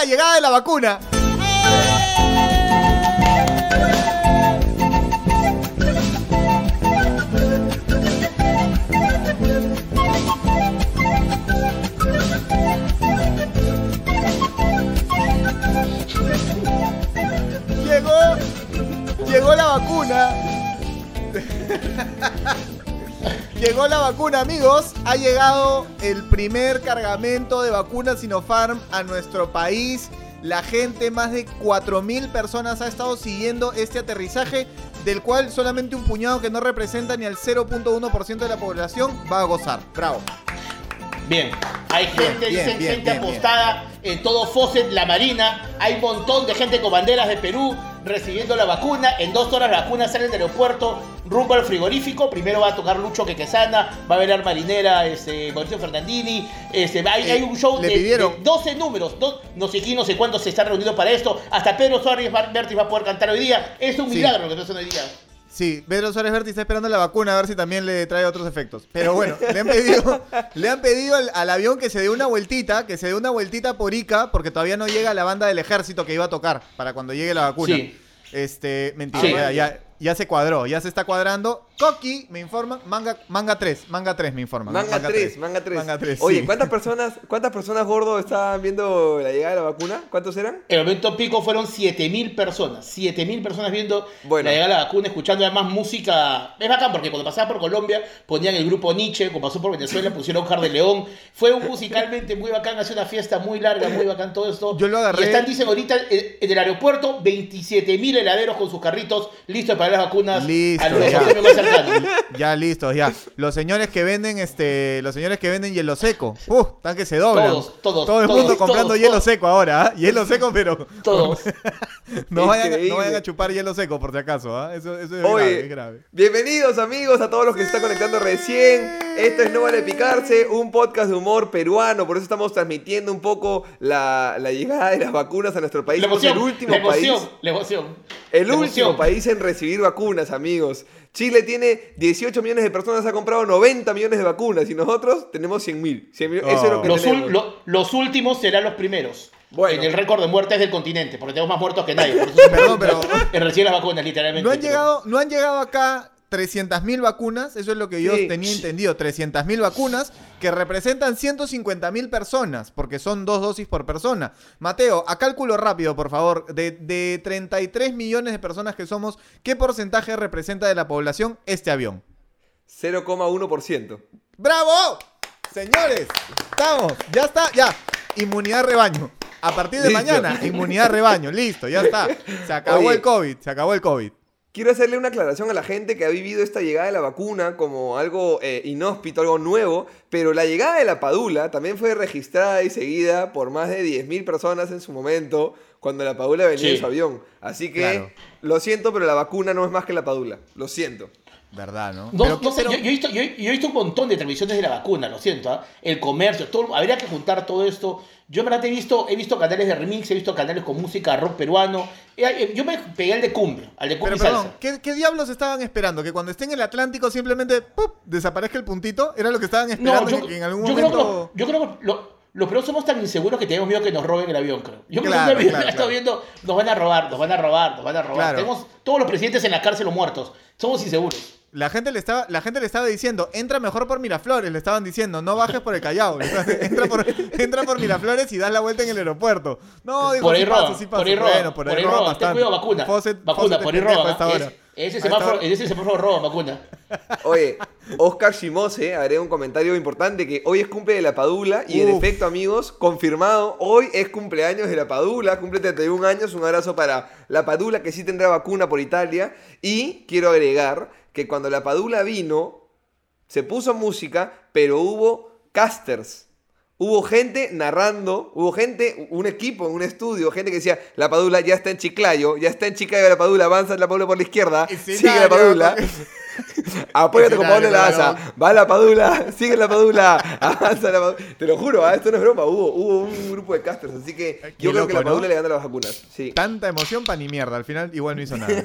la llegada de la vacuna. Llegó la vacuna, amigos. Ha llegado el primer cargamento de vacunas Sinopharm a nuestro país. La gente, más de 4.000 personas ha estado siguiendo este aterrizaje, del cual solamente un puñado que no representa ni al 0.1% de la población va a gozar. Bravo. Bien, hay gente, bien, dicen bien, gente bien, apostada en todo Fawcett, la Marina. Hay un montón de gente con banderas de Perú recibiendo la vacuna. En dos horas la vacuna sale del aeropuerto rumbo al frigorífico. Primero va a tocar Lucho Quequesana, va a ver Marinera, este, Mauricio Fernandini. Este, hay, Eh, hay un show de, de 12 números. do- no sé quién, no sé cuántos se están reuniendo para esto. Hasta Pedro Suárez Vértiz va a poder cantar hoy día. Es un Sí. milagro lo que está haciendo hoy día. Sí, Pedro Suárez Berti está esperando la vacuna a ver si también le trae otros efectos. Pero bueno, le han pedido, le han pedido al, al avión que se dé una vueltita, que se dé una vueltita por Ica, porque todavía no llega la banda del ejército que iba a tocar para cuando llegue la vacuna. Sí. Este, mentira, Sí. ya, ya, ya se cuadró, ya se está cuadrando. Coqui me informa, manga, manga 3, manga 3 me informa. Manga 3, manga 3. Manga 3. Oye, sí. ¿cuántas personas, ¿cuántas personas gordo estaban viendo la llegada de la vacuna? ¿Cuántos eran? El momento pico fueron 7000 personas. 7000 personas viendo Bueno. la llegada de la vacuna, escuchando además música. Es bacán porque cuando pasaba por Colombia ponían el grupo Nietzsche, cuando pasó por Venezuela pusieron Jar de León. Fue un musicalmente muy bacán, hace una fiesta muy larga, muy bacán todo esto. Yo lo agarré- Y están, dicen ahorita, en en el aeropuerto, 27000 heladeros con sus carritos listos para las vacunas Listo, a los ya. cercanos. Ya listo, ya. Los señores que venden este, los señores que venden hielo seco, uh, están que se doblan. Todos, todos, Todo el todos, mundo comprando todos, hielo todos. seco ahora, ¿ah? Hielo seco, pero Todos. no vayan, a- no vayan a chupar hielo seco por si acaso, ¿ah? Eso, eso es grave, Oye, es grave. bienvenidos amigos a todos los que se están conectando recién. Esto es No Vale Picarse, un podcast de humor peruano. Por eso estamos transmitiendo un poco la, la llegada de las vacunas a nuestro país. La emoción, el último la emoción, país. la emoción. El La último país en recibir vacunas, amigos. Chile tiene 18 millones de personas, ha comprado 90 millones de vacunas y nosotros tenemos 100 mil. Eso es lo que Los, ul- tenemos. lo- los últimos serán los primeros. Bueno. En el récord de muertes del continente, porque tenemos más muertos que nadie. Por eso somos Perdón, pero- En recién las vacunas, literalmente. No han llegado, no han llegado acá 300.000 vacunas, eso es lo que yo Sí. tenía entendido, 300.000 vacunas que representan 150.000 personas, porque son dos dosis por persona. Mateo, a cálculo rápido, por favor, de, de 33 millones de personas que somos, ¿qué porcentaje representa de la población este avión? 0,1%. ¡Bravo! Señores, estamos, ya está, ya. Inmunidad rebaño. A partir de Listo. mañana, inmunidad rebaño, listo, ya está. Se acabó Oye. el COVID, se acabó el COVID. Quiero hacerle una aclaración a la gente que ha vivido esta llegada de la vacuna como algo eh, inhóspito, algo nuevo, pero la llegada de la Padula también fue registrada y seguida por más de 10.000 personas en su momento cuando la Padula venía Sí. en su avión. Así que Claro. lo siento, pero la vacuna no es más que la Padula. Lo siento. ¿Verdad, no? No, Pero- no sé, pero- yo, yo he visto, yo, yo he visto un montón de transmisiones de la vacuna, lo siento, ¿ah? el comercio, todo, habría que juntar todo esto. Yo en verdad he visto, he visto canales de remix, he visto canales con música rock peruano. Eh, eh, Yo me pegué al de cumbia, al de cumbia Pero y perdón, salsa. ¿qué, qué diablos estaban esperando? ¿Que cuando esté en el Atlántico simplemente ¡pup! desaparezca el puntito? ¿Era lo que estaban esperando No, yo, que en algún yo creo que, momento...? lo- yo creo que lo- los peruanos somos tan inseguros que tenemos miedo que nos roben el avión, creo. Yo creo Claro, que me claro, he estado claro. viendo, nos van a robar, nos van a robar, nos van a robar. Tenemos todos los presidentes en la cárcel o muertos. Somos inseguros. La gente, le estaba, la gente le estaba diciendo, entra mejor por Miraflores, le estaban diciendo, no bajes por el Callao. Entra, por, entra por Miraflores y das la vuelta en el aeropuerto. No, dijo, Por ahí sí paso, roban, sí paso. por ahí roban, Bueno, por ahí Ten bastante. cuidado, vacuna. Fawcett- vacuna, Fawcett por ahí es pendejo a roban. esta ¿ah? hora. Es- Ese semáforo, ese semáforo roban vacuna. Oye, Oscar Shimose agrega un comentario importante que hoy es cumple de la Padula y en efecto amigos, confirmado, hoy es cumpleaños de la Padula, cumple 31 años, un abrazo para la Padula que sí tendrá vacuna por Italia y quiero agregar que cuando la Padula vino se puso música, pero hubo casters. Hubo gente narrando, hubo gente, un equipo en un estudio, gente que decía, la Padula ya está en Chiclayo, ya está en Chiclayo la Padula, avanza la Padula por la izquierda, sigue la Padula. Apóyate con Pablo Laza. Va la Padula, sigue la Padula, avanza la Padula. Te lo juro, ¿ah? esto no es broma. Hubo, hubo un grupo de casters, así que Qué yo creo que la. Padula le gana las vacunas. Sí. Tanta emoción para ni mierda. Al final igual no hizo nada.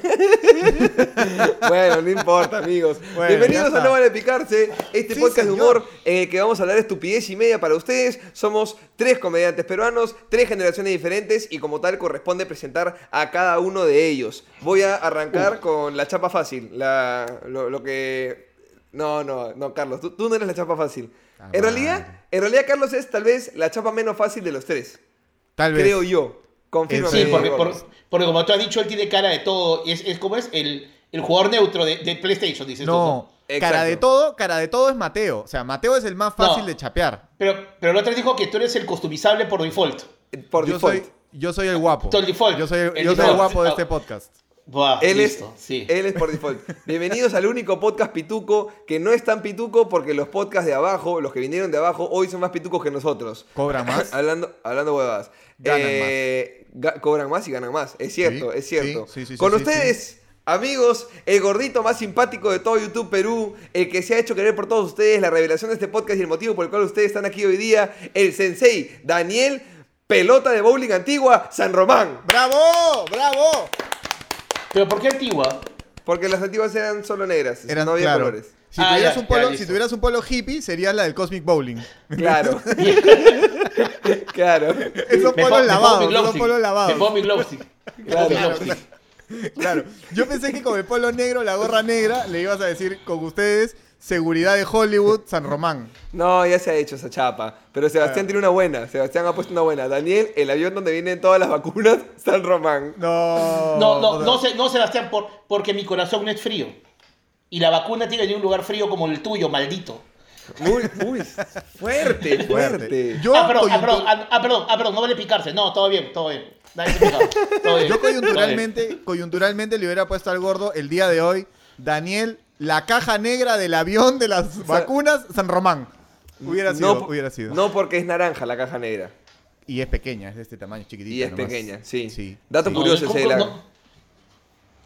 Bueno, no importa, amigos. Bueno, Bienvenidos a. No Vale Picarse, este Sí, podcast de humor en el que vamos a hablar de estupidez y media para ustedes. Somos tres comediantes peruanos, tres generaciones diferentes y como tal corresponde presentar a cada uno de ellos. Voy a arrancar con la chapa fácil, la, lo, lo que... No, no, no, Carlos, tú, tú no eres la chapa fácil. Ah, En realidad, en realidad Carlos es tal vez la chapa menos fácil de los tres. Tal vez. Creo yo. Confírmame. Sí, porque, por- porque como tú has dicho, él tiene cara de todo. Y es, es como es el, el jugador neutro de, de PlayStation, dices tú. No, Exacto. cara de todo, cara de todo es Mateo. O sea, Mateo es el más fácil No. de chapear. Pero, pero el otro dijo que tú eres el customizable por default. Por yo default. soy, yo soy el guapo. El default. Yo soy el, El yo soy el guapo de Ah. este podcast. Buah, Él listo, es, sí. él es por default. Bienvenidos al único podcast pituco que no es tan pituco porque los podcasts de abajo, los que vinieron de abajo, hoy son más pitucos que nosotros. Cobra más. hablando, hablando huevadas. Ganan Eh, ga- cobran más y ganan más. Es cierto, Sí, es cierto. sí, sí, sí, Con sí, ustedes, amigos, el gordito más simpático de todo YouTube Perú, el que se ha hecho querer por todos ustedes, la revelación de este podcast y el motivo por el cual ustedes están aquí hoy día, el sensei Daniel, pelota de bowling antigua, San Román. ¡Bravo! ¡Bravo! Pero ¿por qué antigua? Porque las antiguas eran solo negras, Eran, no había claro. colores. Si, Ah, tuvieras ya, un polo, ya, si tuvieras un polo hippie, sería la del Cosmic Bowling. Claro. claro. Esos polos lavados, esos polos lavados. Me pongo mi glow stick. Claro. Yo pensé que con el polo negro, la gorra negra, le ibas a decir con ustedes, seguridad de Hollywood, San Román. No, ya se ha hecho esa chapa. Pero Sebastián tiene una buena. Sebastián ha puesto una buena. Daniel, el avión donde vienen todas las vacunas, San Román. No. No, no, no, Sebastián, por, porque mi corazón no es frío. Y la vacuna tiene que un lugar frío como el tuyo, maldito. Muy, muy fuerte, fuerte. Yo, ah, perdón, ah, perdón, ah, ah, perdón, ah, perdón, no vale picarse. No, todo bien, todo bien. Todo bien. yo coyunturalmente, coyunturalmente le hubiera puesto al gordo el día de hoy, Daniel, la caja negra del avión de las vacunas, San Román. Hubiera sido, no, hubiera sido. No porque es naranja la caja negra. Y es pequeña, es de este tamaño, chiquitita. Y es nomás. pequeña, sí. Sí. Dato curioso ¿cómo- ese de la... no?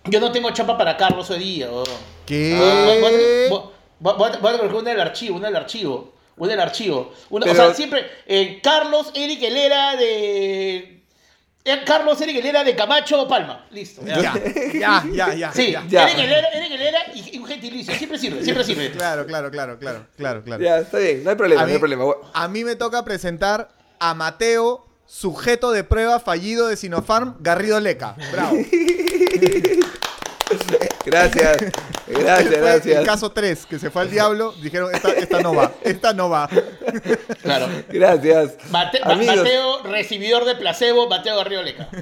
Yo no tengo chapa para Carlos hoy día. ¿Qué? Voy- a voy a que una del archivo, una del archivo. Una del archivo. Una- Pero- O sea, siempre. eh, Carlos Eric Helera de. eh, Carlos Eric Helera de Camacho Palma. Listo. ya. Ya, ya, ya, ya. Sí, ya. Eric Helera, Eric Helera y, y un gentilicio. Siempre sirve, siempre sirve. Claro, claro, claro, claro, claro, claro. Ya, está bien. No hay problema, A no hay mí- problema. A mí me toca presentar a Mateo, sujeto de prueba fallido de Sinopharm, Garrido Leca. Bravo. Gracias. Gracias, Fue El gracias. caso 3, que se fue al diablo, dijeron, esta, esta no va, esta no va. Claro. Gracias. Mate- Mateo, recibidor de placebo, Mateo Garrido Leca.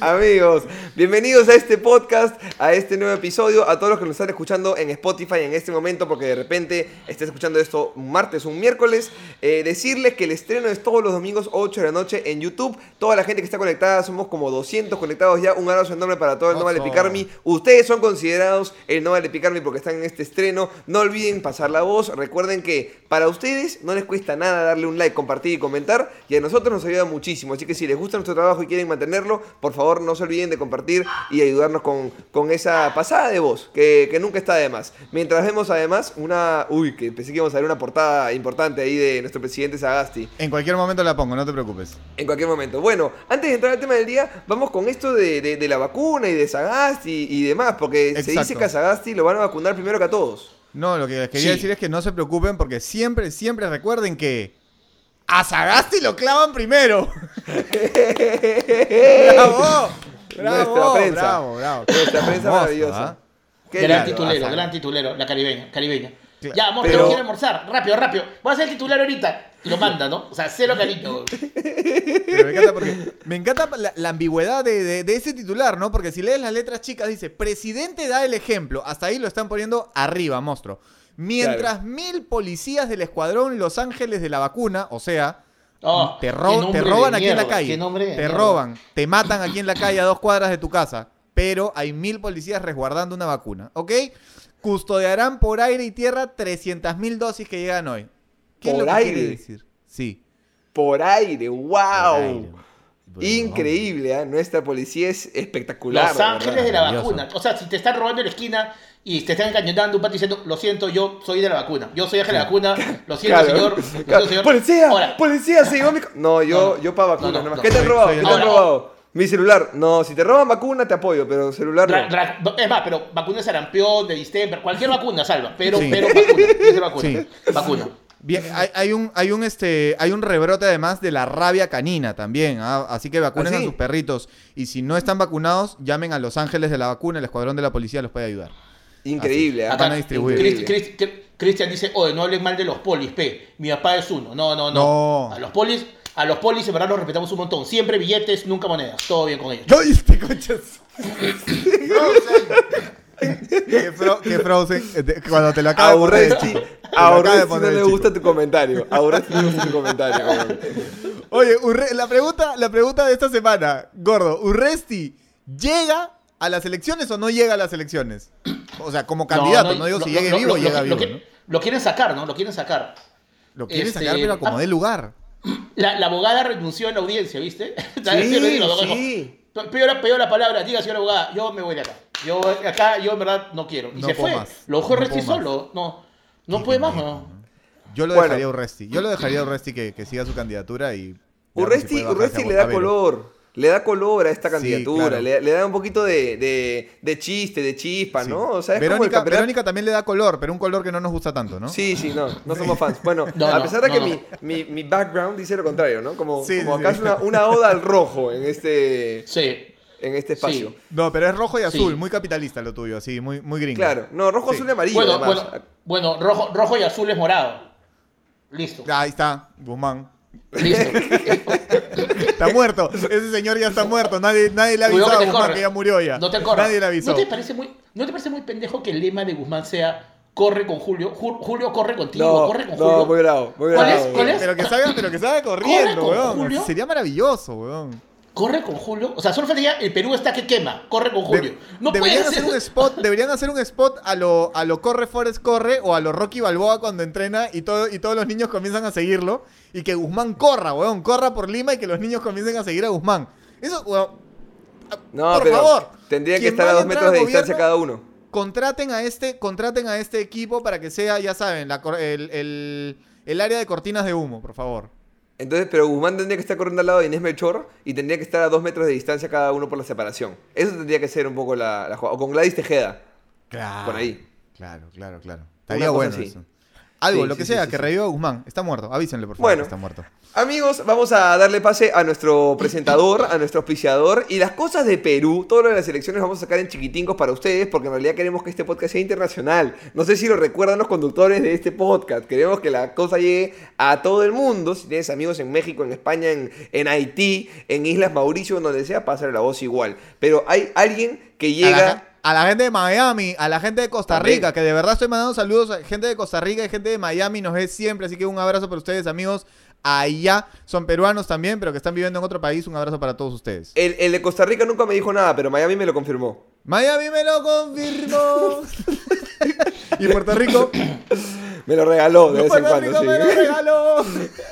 Amigos, bienvenidos a este podcast, a este nuevo episodio, a todos los que nos están escuchando en Spotify en este momento, porque de repente estés escuchando esto un martes o un miércoles. Eh, decirles que el estreno es todos los domingos 8 de la noche en YouTube. Toda la gente que está conectada, somos como 200 conectados ya. Un abrazo enorme para todo el No Vale Oso. Picarme. Ustedes son considerados el No Vale Picarme porque están en este estreno. No olviden pasar la voz. Recuerden que para ustedes no les cuesta nada darle un like, compartir y comentar. Y a nosotros nos ayuda muchísimo. Así que si les gusta nuestro trabajo y quieren mantenerlo, por favor no se olviden de compartir y ayudarnos con, con esa pasada de voz, que, que nunca está de más. Mientras vemos además una... Uy, que pensé que íbamos a ver una portada importante ahí de nuestro presidente Sagasti. En cualquier momento la pongo, no te preocupes. En cualquier momento. Bueno, antes de entrar al tema del día, vamos con esto de, de- de la vacuna y de Sagasti y demás, porque se dice que a Sagasti lo van a vacunar primero que a todos. No, lo que les quería Sí. decir es que no se preocupen porque siempre, siempre recuerden que a Sagasti lo clavan primero. ¡Bravo! ¡Bravo! Nuestra prensa. ¡Bravo, bravo! Nuestra prensa maravillosa. ¿ah? Gran lindo. titulero, gran titulero, la caribeña, caribeña. Claro. Ya, amor, Pero- quiero almorzar. Rápido, rápido. Voy a hacer el titular ahorita. Y lo manda, ¿no? O sea, cero cariño. Pero me encanta porque me encanta la, la ambigüedad de, de- de ese titular, ¿no? Porque si lees las letras chicas dice, presidente da el ejemplo. Hasta ahí lo están poniendo arriba, monstruo. Mientras mil policías del escuadrón Los Ángeles de la vacuna, o sea, Oh, te, ro- te roban aquí en la calle, qué nombre de te mierda. roban, te matan aquí en la calle a dos cuadras de tu casa, pero hay mil policías resguardando una vacuna, ¿ok? Custodiarán por aire y tierra 300.000 dosis que llegan hoy. ¿Qué es ¿Por lo que quiere aire? decir? Sí. Por aire, wow. por aire. Increíble, ¿ah? Nuestra policía es espectacular. Los ángeles verdad. de la vacuna. O sea, si te están robando en la esquina y te están encañonando un pato diciendo, lo siento, yo soy de la vacuna. Yo soy ángel de la vacuna. Lo siento, Claro. señor. Lo Claro. siento, señor. Policía, Ahora, policía, se llevó mi... No, yo, No, yo para vacunas no, no, nomás. no. ¿Qué te han robado? ¿Qué te han Ahora, robado? Mi celular. No, si te roban vacuna te apoyo, pero celular ra- no. ra- es más, pero vacuna de sarampión, de distemper, cualquier vacuna salva. Pero, Sí. pero vacuna. vacuna. Sí. Vacuna. Bien, hay, hay un, hay un este, hay un rebrote además de la rabia canina también, ¿ah? así que vacunen ¿Ah, a sus perritos y si no están vacunados, llamen a los ángeles de la vacuna, el escuadrón de la policía los puede ayudar. Increíble. Acá- van a distribuir. Cristian dice, oye, no hablen mal de los polis, P. Mi papá es uno. No, no, no. No. A los polis, a los polis en verdad los respetamos un montón. Siempre billetes, nunca monedas. Todo bien con ellos. ¡Ay, este conchas! que, Fro- que Frozen, eh, cuando te lo acaba A de poner Urresti, el chico. Te lo a acaba de Urresti no le gusta tu comentario. A Urresti no le gusta tu comentario. Oye, Urre- la, pregunta, la pregunta de esta semana, Gordo, ¿Urresti llega a las elecciones o no llega a las elecciones? O sea, como candidato, no, digo si llegue vivo o llega lo, vivo, que- ¿no? lo quieren sacar, ¿no? Lo quieren sacar. Lo quiere este, sacar, pero como ah, dé lugar. La, la abogada renunció en la audiencia, ¿viste? Sí, sí. Peor, la- peor la palabra, diga señora abogada, yo me voy de acá. Yo acá, yo en verdad no quiero. Y No se fue. más. Lo dejó No Resti solo. No, no puede más, ¿no? Yo lo Bueno. dejaría a Urresti. Yo lo dejaría a Urresti que, que siga su candidatura y... si Urresti, Urresti le da color. Le da color a esta Sí, candidatura. claro. Le, le da un poquito de, de, de chiste, de chispa, Sí. ¿no? O sea, es Verónica, campeonato- Verónica también le da color, pero un color que no nos gusta tanto, ¿no? Sí, sí, no, no somos fans. Bueno, No, a no, pesar de no, que no. Mi, mi, mi background dice lo contrario, ¿no? Como, Sí, como sí, acá sí. es una, una oda al rojo en este, Sí. en este espacio. Sí. No, pero es rojo y azul, Sí. muy capitalista lo tuyo, así, muy, muy gringo. Claro, no, rojo, Sí. azul y amarillo, Bueno, además. bueno, bueno, rojo, rojo y azul es morado. Listo. Ahí está, Guzmán. Listo. Está muerto. Ese señor ya está muerto. Nadie, nadie le avisado a Guzmán corre. que ya murió ya. No te corras. Nadie le avisó. ¿No te parece muy, ¿no te parece muy pendejo que el lema de Guzmán sea corre con Julio? Ju- Julio corre contigo, No, corre con no, Julio. muy bravo, muy ¿Cuál bravo. es? ¿Cuál es? Pero que salga, pero que salga corriendo, weón. Julio? Sería maravilloso, weón. Corre con Julio. O sea, solo faltaría el Perú está que quema. Corre con Julio. De- no deberían puede hacer un spot, deberían hacer un spot a lo, a lo corre Forest corre o a lo Rocky Balboa cuando entrena y todo, y todos los niños comienzan a seguirlo y que Guzmán corra, weón, corra por Lima y que los niños comiencen a seguir a Guzmán. Eso, weón, No, por pero favor. tendría que estar a dos metros de distancia cada uno. contraten a este, contraten a este equipo para que sea, ya saben, la el- el área de cortinas de humo, por favor. Entonces, pero Guzmán tendría que estar corriendo al lado de Inés Melchor y tendría que estar a dos metros de distancia cada uno por la separación. Eso tendría que ser un poco la, la jugada. O con Gladys Tejeda. Claro. Por ahí. Claro, claro, claro. Estaría bueno así. eso. Algo, Sí, lo que sí, sea, sí, que reviva a Guzmán. Está muerto. Avísenle, por favor, Bueno. que está muerto. Amigos, vamos a darle pase a nuestro presentador, a nuestro auspiciador. Y las cosas de Perú, todo lo de las elecciones vamos a sacar en chiquitingos para ustedes, porque en realidad queremos que este podcast sea internacional. No sé si lo recuerdan los conductores de este podcast. Queremos que la cosa llegue a todo el mundo. Si tienes amigos en México, en España, en, en Haití, en Islas Mauricio, donde sea, pásale la voz igual. Pero hay alguien que llega. A la gente de Miami, a la gente de Costa. Rica, que de verdad estoy mandando saludos a gente de Costa Rica y gente de Miami, nos ve siempre, así que un abrazo para ustedes, amigos. Allá son peruanos también, pero que están viviendo en otro país, un abrazo para todos ustedes. El, el de Costa Rica nunca me dijo nada, pero Miami me lo confirmó. Miami me lo confirmó. y Puerto Rico, Me lo regaló de vez en Puerto cuando, Rico sí. me lo regaló.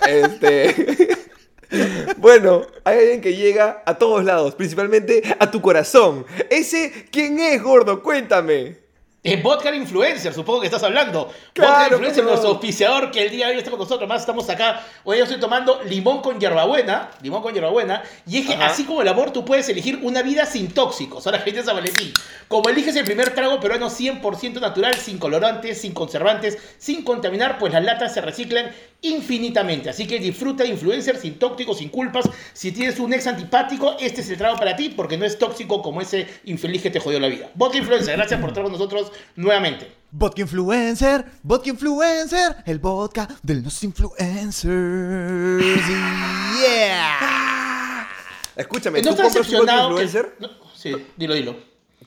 Este. bueno, hay alguien que llega a todos lados, principalmente a tu corazón. Ese, ¿quién es, gordo? Cuéntame. Es Vodka Influencer, supongo que estás hablando. Claro, Vodka Influencer, no. nuestro auspiciador que el día de hoy está con nosotros. Más estamos acá. Hoy yo estoy tomando limón con hierbabuena. Limón con hierbabuena. Y es que Ajá. así como el amor, tú puedes elegir una vida sin tóxicos. Ahora, gente de San Valentín. Como eliges el primer trago peruano 100% natural, sin colorantes, sin conservantes, sin contaminar, pues las latas se reciclan infinitamente. Así que disfruta de Influencer sin tóxicos, sin culpas. Si tienes un ex antipático, este es el trago para ti porque no es tóxico como ese infeliz que te jodió la vida. Vodka Influencer, gracias por estar con nosotros nuevamente. Vodka Influencer, Vodka Influencer, el vodka de los influencers. Yeah. Escúchame, ¿No ¿tú compras un que- influencer? no, sí, dilo, dilo.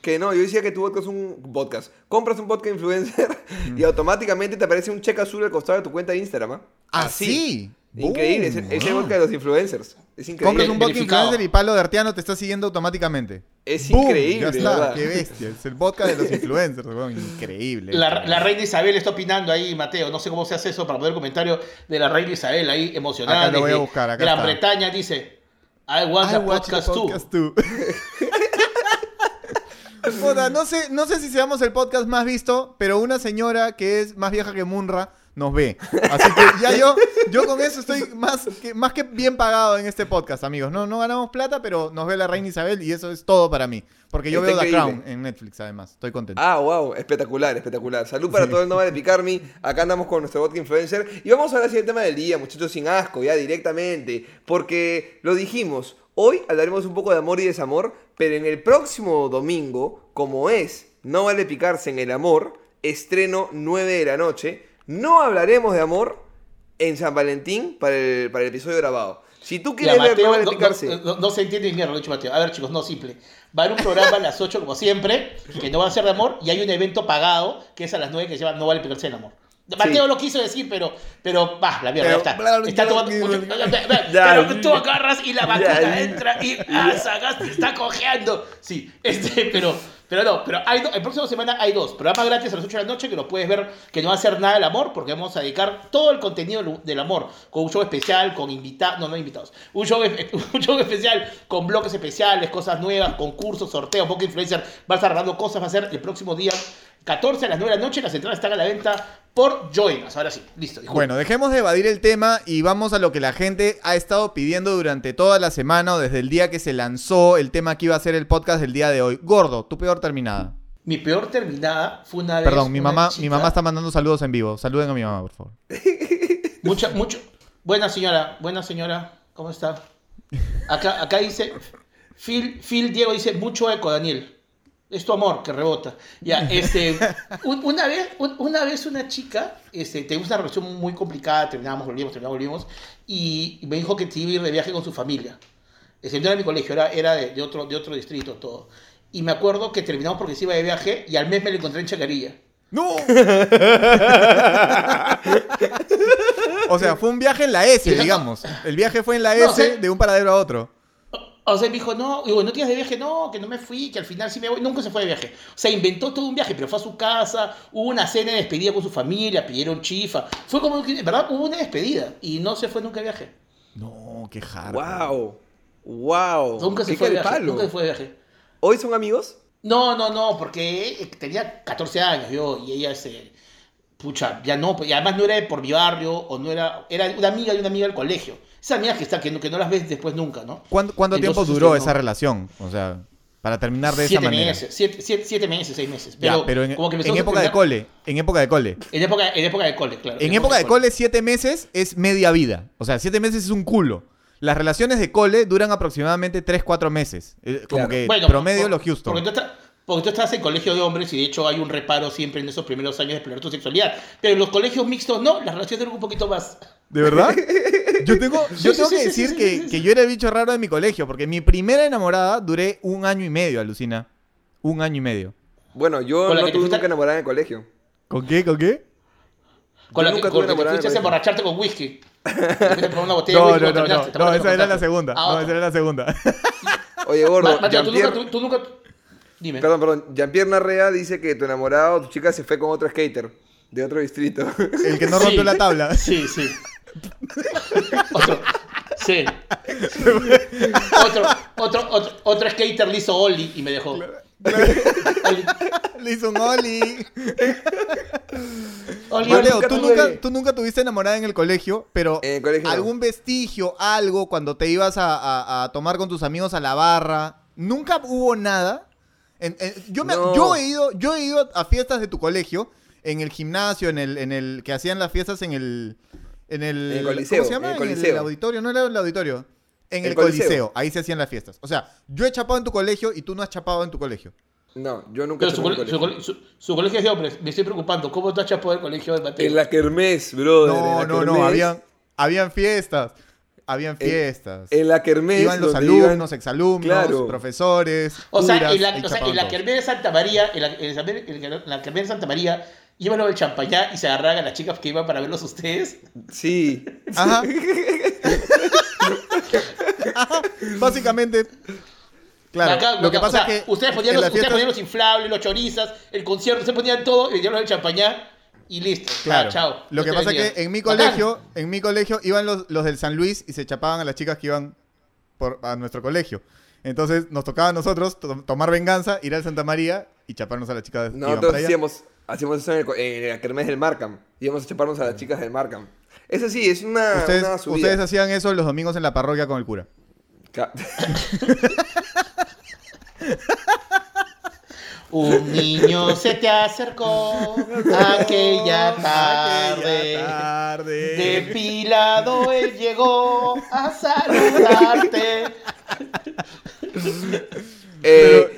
Que no, yo decía que tu podcast es un podcast. Compras un podcast influencer y automáticamente te aparece un cheque azul al costado de tu cuenta de Instagram. ¿ah? Así. Increíble, es el, es el Boom. podcast de los influencers. Es increíble. Compras un vodka influencer y Palo de Arteano te está siguiendo automáticamente. Es ¡Boom! increíble, Ya está, verdad. qué bestia. Es el podcast de los influencers, weón. Increíble. La, la reina Isabel está opinando ahí, Mateo. No sé cómo se hace eso para poner comentario de la reina Isabel ahí emocionada. Acá lo voy a buscar, acá Gran está. Bretaña dice. I want I a watch the podcast, too. podcast too. Puta, no sé, no sé si seamos el podcast más visto, pero una señora que es más vieja que Munra nos ve. Así que ya yo, yo con eso estoy más que, más que bien pagado en este podcast, amigos. No, no ganamos plata, pero nos ve la reina Isabel y eso es todo para mí. Porque yo Está veo The increíble. Crown en Netflix, además. Estoy contento. Ah, wow, espectacular, espectacular. Salud para todo el Nova de Picarmi. Acá andamos con nuestro vodka influencer. Y vamos a hablar del tema del día, muchachos, sin asco, ya directamente. Porque lo dijimos, hoy hablaremos un poco de amor y desamor, pero en el próximo domingo, como es No vale picarse en el amor, estreno 9 de la noche, no hablaremos de amor en San Valentín para el, para el episodio grabado. Si tú Ya, quieres ver Mateo, vale no, picarse... no- no- no se entiende ni mierda, lo dicho Mateo. A ver, chicos, no, simple. Va a haber un programa a las 8, como siempre, que no va a ser de amor, y hay un evento pagado, que es a las 9, que se llama No vale picarse el amor. Mateo lo quiso decir, pero, pero, va, la mierda, está. bla, bla, está bla, tomando Pero tú agarras y la vacuna ya. entra y ah, Sagasti está cojeando. Sí, este, pero, pero no, pero hay do- el próximo semana hay dos. Programa gratis a las 8 de la noche que lo puedes ver, que no va a ser nada del amor, porque vamos a dedicar todo el contenido del- amor, con un show especial, con invitados, no, no invitados, un show, un show especial con bloques especiales, cosas nuevas, concursos, sorteos, poco influencer, va a estar dando cosas, va a ser el próximo día 14 a las 9 de la noche, las entradas están a la venta por Join Us. Ahora sí, listo. disculpa. Bueno, dejemos de evadir el tema y vamos a lo que la gente ha estado pidiendo durante toda la semana o desde el día que se lanzó el tema que iba a ser el podcast del día de hoy. Gordo, tu peor terminada. Mi peor terminada fue una vez. Perdón, mi mamá, chica- mi mamá está mandando saludos en vivo. Saluden a mi mamá, por favor. Mucha, mucho. Buena señora, buena señora, ¿cómo está? Acá, acá dice, Phil, Phil Diego dice, mucho eco, Daniel. Es tu amor que rebota. Ya, este, un- una vez, un- una vez una chica, este, tenemos una relación muy complicada, terminamos, volvimos, terminamos, volvimos, y me dijo que iba a ir de viaje con su familia. Ese no era mi colegio, era, era de, de otro, de otro distrito, todo. Y me acuerdo que terminamos porque se iba de viaje y al mes me la encontré en Chacarilla. ¡No! o sea, fue un viaje en la S, digamos. El viaje fue en la No, S o sea- de un paradero a otro. O sea, me dijo, no, digo, ¿no tienes de viaje? No, que no me fui, que al final sí me voy. Nunca se fue de viaje. O sea, inventó todo un viaje, pero fue a su casa, hubo una cena de despedida con su familia, pidieron chifa. Fue como que, ¿verdad? Hubo una despedida y no se fue nunca de viaje. No, qué hard. ¡Wow! ¡Wow! Nunca se ¡Qué fue de viaje. carepalo! Nunca se fue de viaje. ¿Hoy son amigos? No, no, no, porque tenía 14 años yo y ella se... Pucha, ya no, y además no era de por mi barrio, o no era, era una amiga de una amiga del colegio. Esas amigas que están, que no, que no las ves después nunca, ¿no? ¿Cuánto, cuánto Entonces, tiempo este, duró no. esa relación? O sea, para terminar de esa siete manera. meses, siete, siete- siete meses, seis meses. Ya, Pero, en, como que en época de cole. En época de cole. En época, en época de cole, claro. En época de cole, siete meses es media vida. O sea, siete meses es un culo. Las relaciones de cole duran aproximadamente tres, cuatro meses. Como Claro. que Bueno, promedio por- los Houston. Porque tú, estás- porque tú estás en colegio de hombres y de hecho hay un reparo siempre en esos primeros años de explorar tu sexualidad. Pero en los colegios mixtos no, las relaciones duran un poquito más. ¿De verdad? Yo tengo, yo sí, tengo sí, que sí, decir sí, que, sí, sí, que sí. yo era el bicho raro de mi colegio, porque mi primera enamorada duré un año y medio, alucina. Un año y medio. Bueno, yo Con la no que tuve fuiste- nunca enamorada en el colegio. ¿Con qué? ¿Con qué? Con Yo la que, nunca con tuve la que fuiste a emborracharte con whisky. Te fuiste a probar una botella de No, whisky no, no, no. terminaste, ¿te No, acuerdas esa era la segunda. Ah, No, esa era la segunda. Oye, gordo, Ma- Mateo, tú nunca, tú nunca... Dime. Perdón, perdón. Jean-Pierre Narrea dice que tu enamorado, tu chica, se fue con otro skater de otro distrito. El que no Sí. rompió la tabla. Sí, sí. otro. Sí. otro, otro, otro, otro skater le hizo Oli y me dejó. Le hizo un Oli. Oli, Mateo, Oli. ¿tú nunca, tú nunca tuviste enamorada en el colegio, pero En el colegio no. algún vestigio, algo, cuando te ibas a, a- a tomar con tus amigos a la barra, ¿nunca hubo nada? En- en- yo, me- No. yo, he ido, yo he ido a fiestas de tu colegio, en el gimnasio, en el, en el que hacían las fiestas en el... En el, En el Coliseo, ¿Cómo se llama? en el En el Coliseo. auditorio, no era el auditorio. En el, El coliseo. Coliseo. ahí se hacían las fiestas. O sea, yo he chapado en tu colegio y tú no has chapado en tu colegio. No, yo nunca Pero su, cole- su colegio. cole- su- su colegio es de hombres. Me estoy preocupando. ¿Cómo tú has chapado el colegio de Mateo? En la kermés, en No, la no, no, habían, habían fiestas. Habían fiestas. En la kermés. Iban los alumnos, iban- exalumnos, Claro. profesores. O sea, curas, en la, o sea, en la. Kermés de Santa María, en la, en la, en la Kermés de Santa María, iban los del champañá y se agarraban a las chicas que iban para verlos ustedes. Sí. Ajá. Ajá, Básicamente. Claro, Acá, lo que o pasa sea, es que. Ustedes ponían, los, las ustedes fiestas- ponían los inflables, los chorizas, el concierto, se ponían todo, y los del champañá y listo. Claro. Ah, chao. Lo que No pasa es que en mi Bacán. colegio, en mi colegio iban los, los del San Luis y se chapaban a las chicas que iban por, a nuestro colegio. Entonces nos tocaba a nosotros to- tomar venganza, ir al Santa María y chaparnos a las chicas. iban Nosotros para allá. hacíamos, hacíamos eso en, el, en la kermés del Markham. Íbamos a chaparnos a las chicas del Markham. Eso sí, es una, Ustedes, una subida. ustedes hacían eso los domingos en la parroquia con el cura. Un niño se te acercó aquella tarde. Aquella tarde. Depilado él llegó a saludarte. Eh,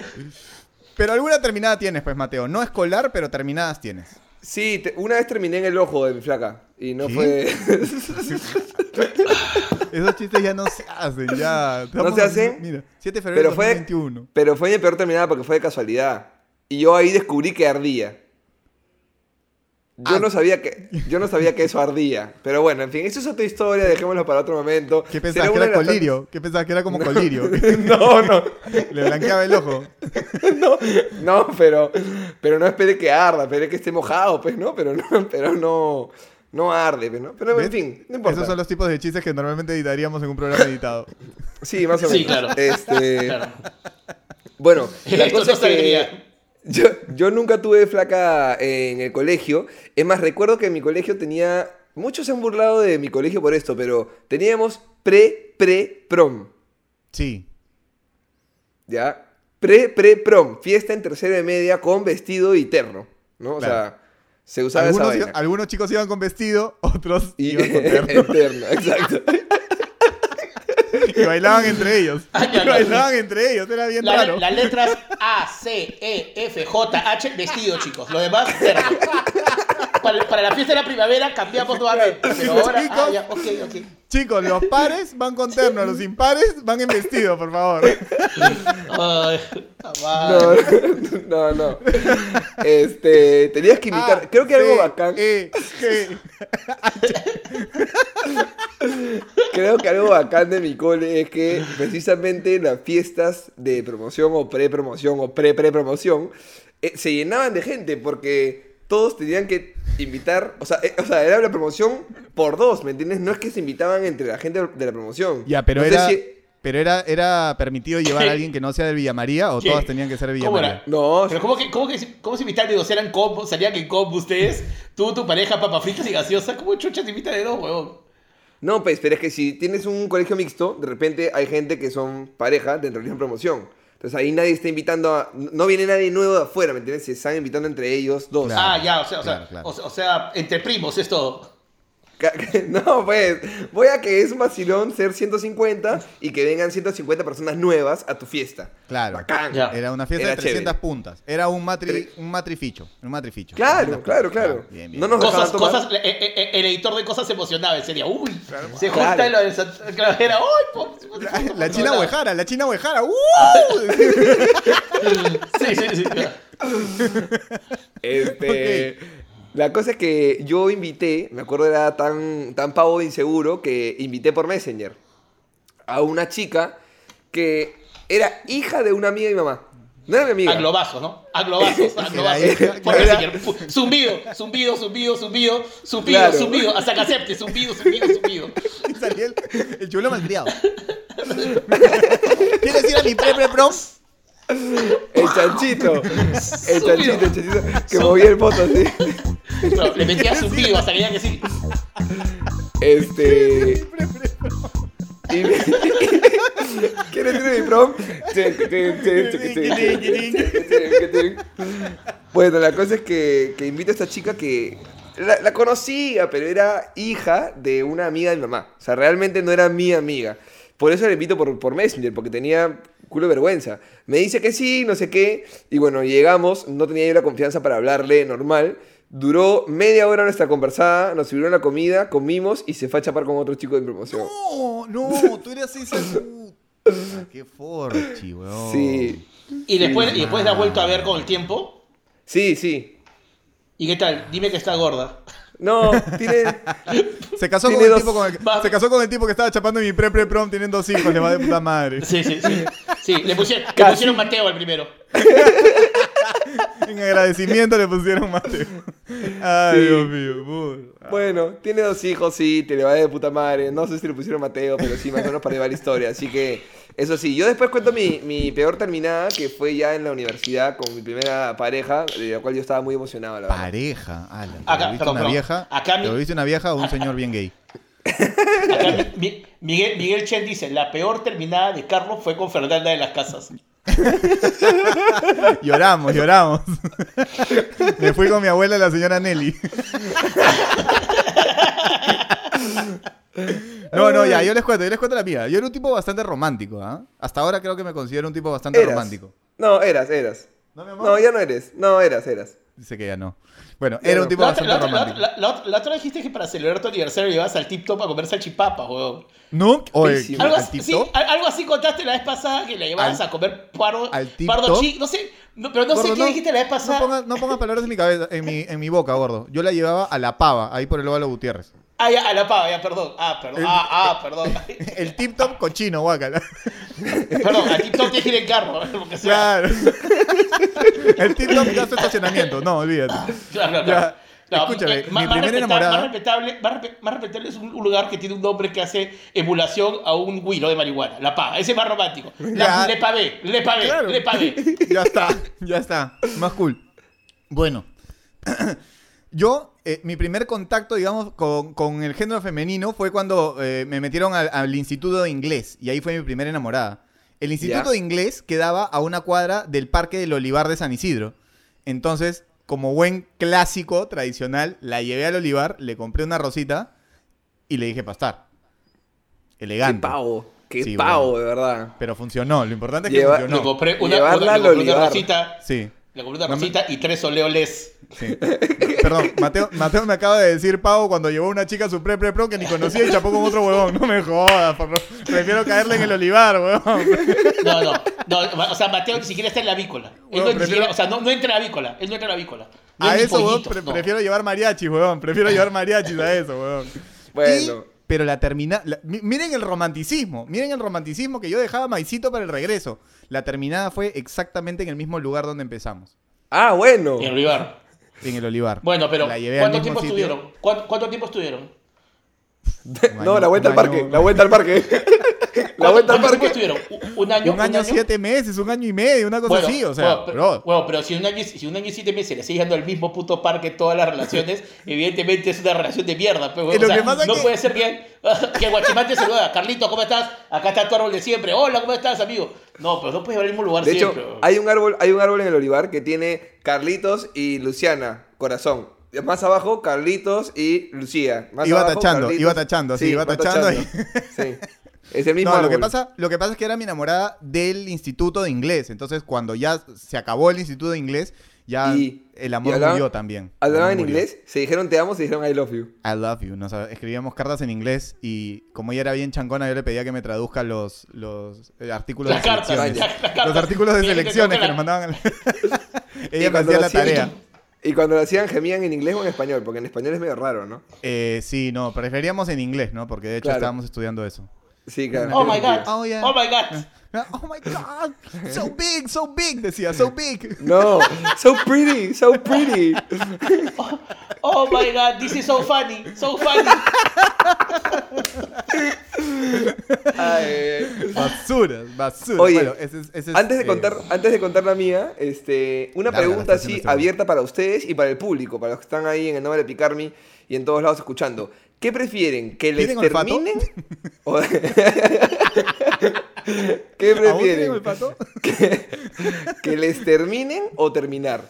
Pero alguna terminada tienes, pues, Mateo. No escolar, pero terminadas tienes. sí, te- una vez terminé en el ojo de mi flaca. Y no ¿Qué? fue. Esos chistes ya no se hacen, ya. ¿No se hacen? Mira, 7 de febrero pero de fue. 2021. Pero fue mi peor terminada porque fue de casualidad. Y yo ahí descubrí que ardía. Yo Ah. no sabía que. Yo no sabía que eso ardía. Pero bueno, en fin, eso es otra historia, dejémoslo para otro momento. ¿Qué pensabas? ¿Que era colirio? ¿Qué pensabas? ¿Que era como colirio? No, no. Le blanqueaba el ojo. No, no, pero, pero no espere que arda, espere que esté mojado, pues, ¿no? Pero no, pero no, no arde, pues, ¿no? Pero ¿Ves? en fin, no importa. Esos son los tipos de chistes que normalmente editaríamos en un programa editado. Sí, más o menos. Sí, claro. Este, Claro. Bueno, la Esto cosa no es que. Yo, yo nunca tuve flaca en el colegio. Es más, recuerdo que en mi colegio tenía... Muchos se han burlado de mi colegio por esto, pero teníamos pre-pre-prom, Sí. ¿ya? Pre-pre-prom, fiesta en tercera y media con vestido y terno, ¿no? O Claro. sea, se usaba esa Algunos, vaina. iban- algunos chicos iban con vestido, otros Y iban con terno. terno, exacto. y bailaban entre ellos. Ah, y bailaban entre ellos, era bien La- raro. las letras A, C, E, F, J, H, vestido, chicos. Lo demás, terno. Para, para la fiesta de la primavera cambiamos nuevamente. Pero ahora, chicos- ah, ya, ok, ok. Chicos, los pares van con terno, los impares van en vestido, por favor. Ay, No, no, no. Este, tenías que imitar. A, Creo que algo bacán. Creo que algo bacán de mi cole es que precisamente las fiestas de promoción o pre-promoción o pre-pre-promoción eh, se llenaban de gente porque todos tenían que invitar, o sea, eh, o sea, era la promoción por dos, ¿me entiendes? No es que se invitaban entre la gente de la promoción. Ya, pero No era, si- pero era, era permitido llevar a alguien que no sea de Villa María o ¿Qué? todas tenían que ser de Villa ¿Cómo María. era? No, Pero ¿cómo, que, cómo, que, ¿cómo se invitan de dos? ¿Eran combos? ¿Salían en combo ustedes? ¿Tú, tu pareja, papas fritas y gaseosa? ¿Cómo chucha se invita de dos, huevón? No, pues, pero es que si tienes un colegio mixto, de repente hay gente que son pareja dentro de la promoción. Entonces ahí nadie está invitando a... No viene nadie nuevo de afuera, ¿me entiendes? Se están invitando entre ellos dos. Claro. ah, ya, o sea, o sea, claro, claro. O, o sea, entre primos es todo. No, pues, voy a que es un vacilón ser 150 y que vengan 150 personas nuevas a tu fiesta. Claro. Bacán. Ya. Era una fiesta Era de 300 chévere. puntas. Era un, matri, un matrificho. Un matrificho. Claro, 300 claro, claro. Bien, bien. No nos dejaban Cosas, tomar. cosas, eh, eh, eh, el editor de cosas se emocionaba, serio. Uy, se Claro. junta lo de Santa- claro, po- La, la china huejara, la china huejara. ¡Uh! Sí, sí, sí. Este, La cosa es que yo invité, me acuerdo era tan, tan pavo de inseguro que invité por Messenger a una chica que era hija de una amiga de mi mamá. No era mi amiga. A globazos, ¿no? A globazos, a globazos. hija- Por era- Messenger. Zumbido, zumbido, zumbido, zumbido, zumbido, Claro. zumbido, hasta que acepte, zumbido, zumbido, zumbido. Y salía el, el chulo malcriado. ¿Quieres ir a mi pre-pre-prom? El chanchito. El chanchito, el chanchito. Que movía el voto así. Claro, le metía zumbido hasta que sí. Este. y- ¿Quieres ir mi prom? Bueno, la cosa es que, que invito a esta chica que la, la conocía, pero era hija de una amiga de mi mamá. O sea, realmente no era mi amiga. Por eso la invito por, por Messenger, porque tenía culo de vergüenza. Me dice que sí, no sé qué. Y bueno, llegamos, no tenía yo la confianza para hablarle normal. Duró media hora nuestra conversada, nos sirvieron la comida, comimos y se fue a chapar con otro chico de promoción. No, no, tú eres esa puta. Qué forchi, weón. Sí, Y después, y después la has vuelto a ver con el tiempo. sí, sí. ¿Y qué tal? Dime que está gorda. No, tiene... Se casó, con el dos- tipo con el, Va- se casó con el tipo que estaba chapando en mi pre-pre-prom, tienen dos hijos, le va de puta madre. Sí, sí, sí. Sí, le pusieron, le pusieron Mateo al primero. En agradecimiento le pusieron Mateo. Ay, Sí. Dios mío. Bueno, tiene dos hijos, sí, te le va de puta madre. No sé si le pusieron Mateo, pero sí, más o menos para llevar la historia. Así que, eso sí. Yo después cuento mi, mi peor terminada, que fue ya en la universidad con mi primera pareja, de la cual yo estaba muy emocionado, la verdad. Pareja. Ala, ¿te Acá, perdón, una perdón. vieja? Acá ¿Te mi- volviste una vieja o un señor bien gay? Acá Mi- Miguel, Miguel Chen dice, la peor terminada de Carlos fue con Fernanda de las Casas. Lloramos, lloramos. Me fui con mi abuela, la señora Nelly. No, no, ya, yo les cuento, yo les cuento la mía. Yo era un tipo bastante romántico, ¿ah? Hasta ahora creo que me considero un tipo bastante Eras. romántico. No, eras, eras. ¿No, mi amor? No, ya no eres. No, eras, eras. Dice que ya no. Bueno, era un tipo La bastante la, otra, la, romántico. la la otra dijiste que para celebrar tu aniversario llevas al tip top a comer salchipapas, weón. ¿No? Oye, Pésimo. Algo ¿al así, tip sí, top? al- algo así contaste la vez pasada que la llevabas Al- a comer pardo, al tip pardo top? chic, no sé, no- pero no sé qué dijiste la vez pasada. No pongas, no pongas palabras en mi cabeza, en mi, en mi boca, gordo. Yo la llevaba a la pava, ahí por el Óvalo Gutiérrez. Ah, ya, a la pava, ya, perdón. Ah, perdón. Ah, ah, perdón. El tip top cochino, guacala. perdón, al tip top tienes que ir en carro, sea. Claro. El tip top gasto estacionamiento. No, olvídate. Claro, claro, Ya. No, escúchame, eh, mi más, primera respeta- enamorada- más respetable, más, respe- más respetable es un un lugar que tiene un nombre que hace emulación a un huilo de marihuana. La pava, ese es más romántico. La, le pavé, le pavé, Claro. le pavé. Ya está, ya está. Más cool. Bueno. Yo, eh, mi primer contacto, digamos, con, con el género femenino fue cuando eh, me metieron al, al instituto de inglés. Y ahí fue mi primera enamorada. El instituto de inglés quedaba a una cuadra del Parque del Olivar de San Isidro. Entonces, como buen clásico tradicional, la llevé al Olivar, le compré una rosita y le dije pastar. Qué Elegante. pavo. Qué Sí, pavo, bueno. de verdad. Pero funcionó. Lo importante es que Lleva- Le funcionó. compré una, Llevarla una- le compré una rosita, Sí. le compré una No me- rosita y tres oleoles. Sí. Perdón, Mateo, Mateo me acaba de decir Pau cuando llevó una chica a su pre pre pro que ni conocía y chapó con otro huevón. No me jodas, por lo- prefiero caerle en el olivar, huevón. No, no, no, o sea, Mateo ni siquiera está en la vícola. Él Bueno, no, ni prefiero- siquiera- o sea, no, no entra en la vícola, él no entra en la vícola. No A eso, huevón, pollito, pre- no. prefiero llevar mariachis, huevón. Prefiero llevar mariachis a eso, huevón. Bueno. Y- pero la termina... la- mi- miren el romanticismo. Miren el romanticismo que yo dejaba maicito para el regreso. La terminada fue exactamente en el mismo lugar donde empezamos. Ah, bueno. En el olivar. En el olivar. Bueno, pero La llevé al ¿cuánto tiempo estuvieron? ¿Cuánto, cuánto tiempo estuvieron? No, la vuelta al parque. año- La vuelta al parque. la ¿Cuánto- vuelta al parque. estuvieron? ¿Un- ¿Un año? Un año, siete meses, un año y medio, una cosa Bueno, así, o sea, bueno, pero, bro. bueno, pero si un año, y- si un año y siete meses le sigues dando al mismo puto parque todas las relaciones, evidentemente es una relación de mierda. Pues, Y lo o sea, que pasa no que- puede ser que, que Guachimán te saluda. Carlito, ¿cómo estás? Acá está tu árbol de siempre. Hola, ¿cómo estás, amigo? No, pero no puedes ir al mismo lugar De hecho, siempre. hay un árbol, hay un árbol en el olivar que tiene Carlitos y Luciana, corazón. Más abajo, Carlitos y Lucía. Más Iba abajo, tachando, Carlitos- iba tachando, sí, iba tachando Sí. Es el mismo No, lo árbol. que, pasa, lo que pasa es que era mi enamorada del instituto de inglés. Entonces, cuando ya se acabó el instituto de inglés, ya Y- el amor y hablaban- murió también. Hablaban en murió. inglés, se dijeron te amo, se dijeron I love you. I love you. Nos escribíamos cartas en inglés y como ella era bien chancona, yo le pedía que me traduzca los, los eh, artículos Las de cartas, selecciones. las- las cartas. Los artículos de que selecciones que nos la- mandaban. ella me hacía la hacían- tarea. Y cuando lo hacían, gemían en inglés o en español, porque en español es medio raro, ¿no? Eh, sí, no, preferíamos en inglés, ¿no? Porque de hecho Claro. estábamos estudiando eso. Sí, claro. Oh my god. Oh, yeah. Oh my god. Oh my God, so big, so big, decía, so big. No, so pretty, so pretty. Oh my god, this is so funny. So funny. Ay, Basuras, basuras. Oye, Bueno, ese es- ese es, antes de eh, contar, antes de contar la mía, este, una pregunta así este abierta para ustedes y para el público, para los que están ahí en el nombre de Picarmi y en todos lados escuchando. ¿Qué prefieren? ¿Que les terminen? o- ¿Qué ¿Aún tienen prefieren? ¿Que, que les terminen o terminar?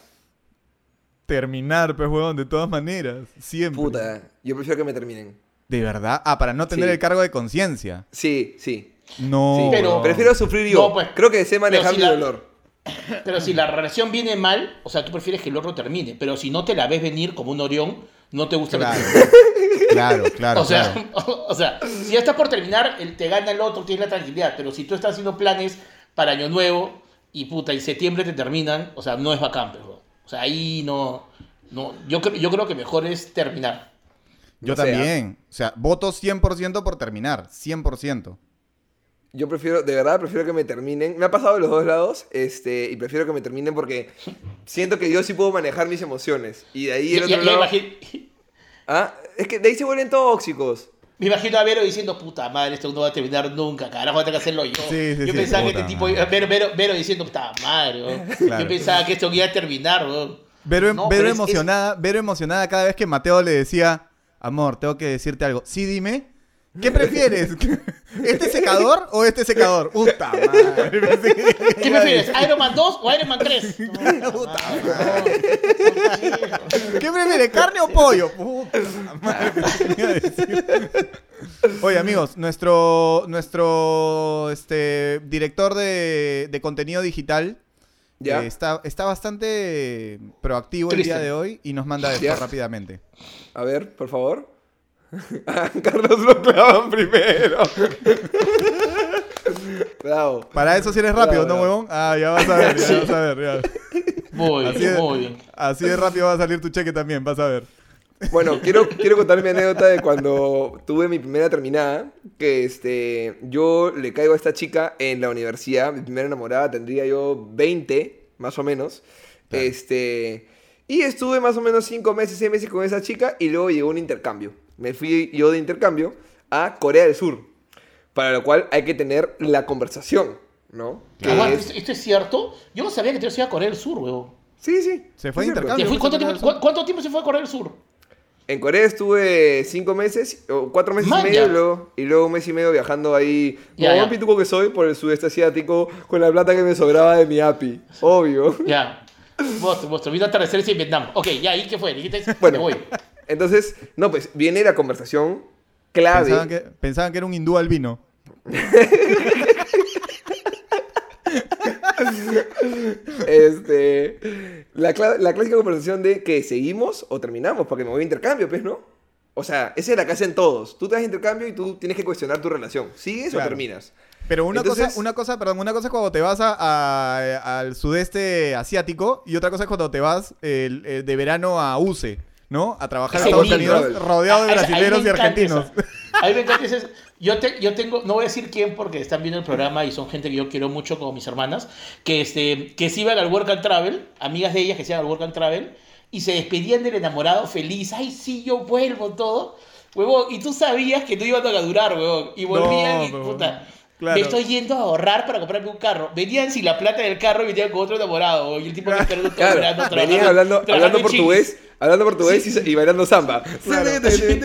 Terminar, pues, huevón, de todas maneras. Siempre. Puta, yo prefiero que me terminen. ¿De verdad? Ah, para no tener Sí. el cargo de conciencia. Sí, sí. No. sí. Pero-. Prefiero sufrir yo. No, pues, Creo que sé manejar si mi la- dolor. Pero si la relación viene mal, o sea, tú prefieres que el otro termine. Pero si no te la ves venir como un orión, no te gusta Claro, claro, claro. o, sea, claro. o sea, si ya estás por terminar, el, te gana el otro, tienes la tranquilidad. Pero si tú estás haciendo planes para Año Nuevo y puta, en septiembre te terminan, o sea, no es bacán, pero. O sea, ahí no. no yo, creo- yo creo que mejor es terminar. Yo también. O sea, voto 100% por terminar. 100%. Yo prefiero, de verdad, prefiero que me terminen. Me ha pasado de los dos lados, este, y prefiero que me terminen porque siento que yo sí puedo manejar mis emociones. Y de ahí el otro ya lado. Ah, es que de ahí se vuelven tóxicos. Me imagino a Vero diciendo, puta madre, esto no va a terminar nunca, carajo, voy a tener que hacerlo yo. Sí, sí, yo sí, pensaba que puta este tipo. Vero, Vero, Vero diciendo, puta madre. Claro. yo pensaba que esto iba a terminar, weón. Vero, No, Vero es- emocionada, Vero emocionada cada vez que Mateo le decía, amor, tengo que decirte algo. Sí, dime. ¿Qué prefieres? ¿Este secador o este secador? Puta madre. ¿Qué prefieres, Iron Man 2 o Iron Man 3? Puta ¿Qué prefieres, carne o pollo? Puta madre. Oye, amigos, nuestro, nuestro este, director de, de contenido digital ¿Ya? eh, está, está bastante proactivo el día de hoy y nos manda esto Ya. rápidamente. A ver, por favor. Ah, Carlos lo clavan primero. Bravo. Para eso si eres rápido, Bravo, ¿no, huevón? Ah, ya vas a ver, ya Sí. vas a ver. ya. Muy Así bien, de- muy bien. Así de rápido va a salir tu cheque también, vas a ver. Bueno, quiero, quiero contar mi anécdota de cuando tuve mi primera terminada. Que este, yo le caigo a esta chica en la universidad. Mi primera enamorada tendría yo 20, más o menos. Claro. Este, y estuve más o menos 5 meses, 6 meses con esa chica. Y luego llegó un intercambio. Me fui yo de intercambio a Corea del Sur. Para lo cual hay que tener la conversación, ¿no? Que Aguanta, es- ¿esto, es cierto? Yo no sabía que te ibas a Corea del Sur, weón. Sí, sí. Se fue de intercambio. ¿Te fui- ¿Cuánto, a Corea tiempo, del Sur. cu- cuánto tiempo se fue a Corea del Sur? En Corea estuve cinco meses, o cuatro meses Man, y medio, y luego, y luego un mes y medio viajando ahí, Ya, como ya. buen pituco que soy, por el sudeste asiático, con la plata que me sobraba de mi API, obvio. Ya. Monstruo, monstruo. Vino a atardeceres en Vietnam. Ok, ya, ¿y qué fue? Dijiste, Bueno. me voy. Entonces, no, pues viene la conversación clave. Pensaban que, pensaban que era un hindú albino. Este, la, clásica conversación de que seguimos o terminamos, porque me voy a intercambio, pues, ¿no? O sea, esa es la que hacen todos. Tú te vas a intercambio y tú tienes que cuestionar tu relación. ¿Sigues o terminas? Pero una Entonces- cosa, una cosa, perdón, una cosa es cuando te vas a- a- al sudeste asiático y otra cosa es cuando te vas el- el de verano a UCE, ¿no? A trabajar a Ese Estados. Unidos rodeado de ahí brasileños y argentinos. esa. A mí me encanta ese- Yo, te- yo tengo, no voy a decir quién porque están viendo el programa y son gente que yo quiero mucho como mis hermanas, que, este, que se iban al Work and Travel, amigas de ellas que se iban al Work and Travel, y se despedían del enamorado feliz, ay sí, yo vuelvo, todo. Huevón, y tú sabías que no iban a durar, huevón, y volvían No, y puta. Claro. Me estoy yendo a ahorrar para comprarme un carro. Venían sin la plata del carro y venían con otro enamorado. Y el tipo que esperó todo Claro, el verano venían hablando, trabajando hablando portugués, hablando portugués y, y bailando samba. Claro. en, el,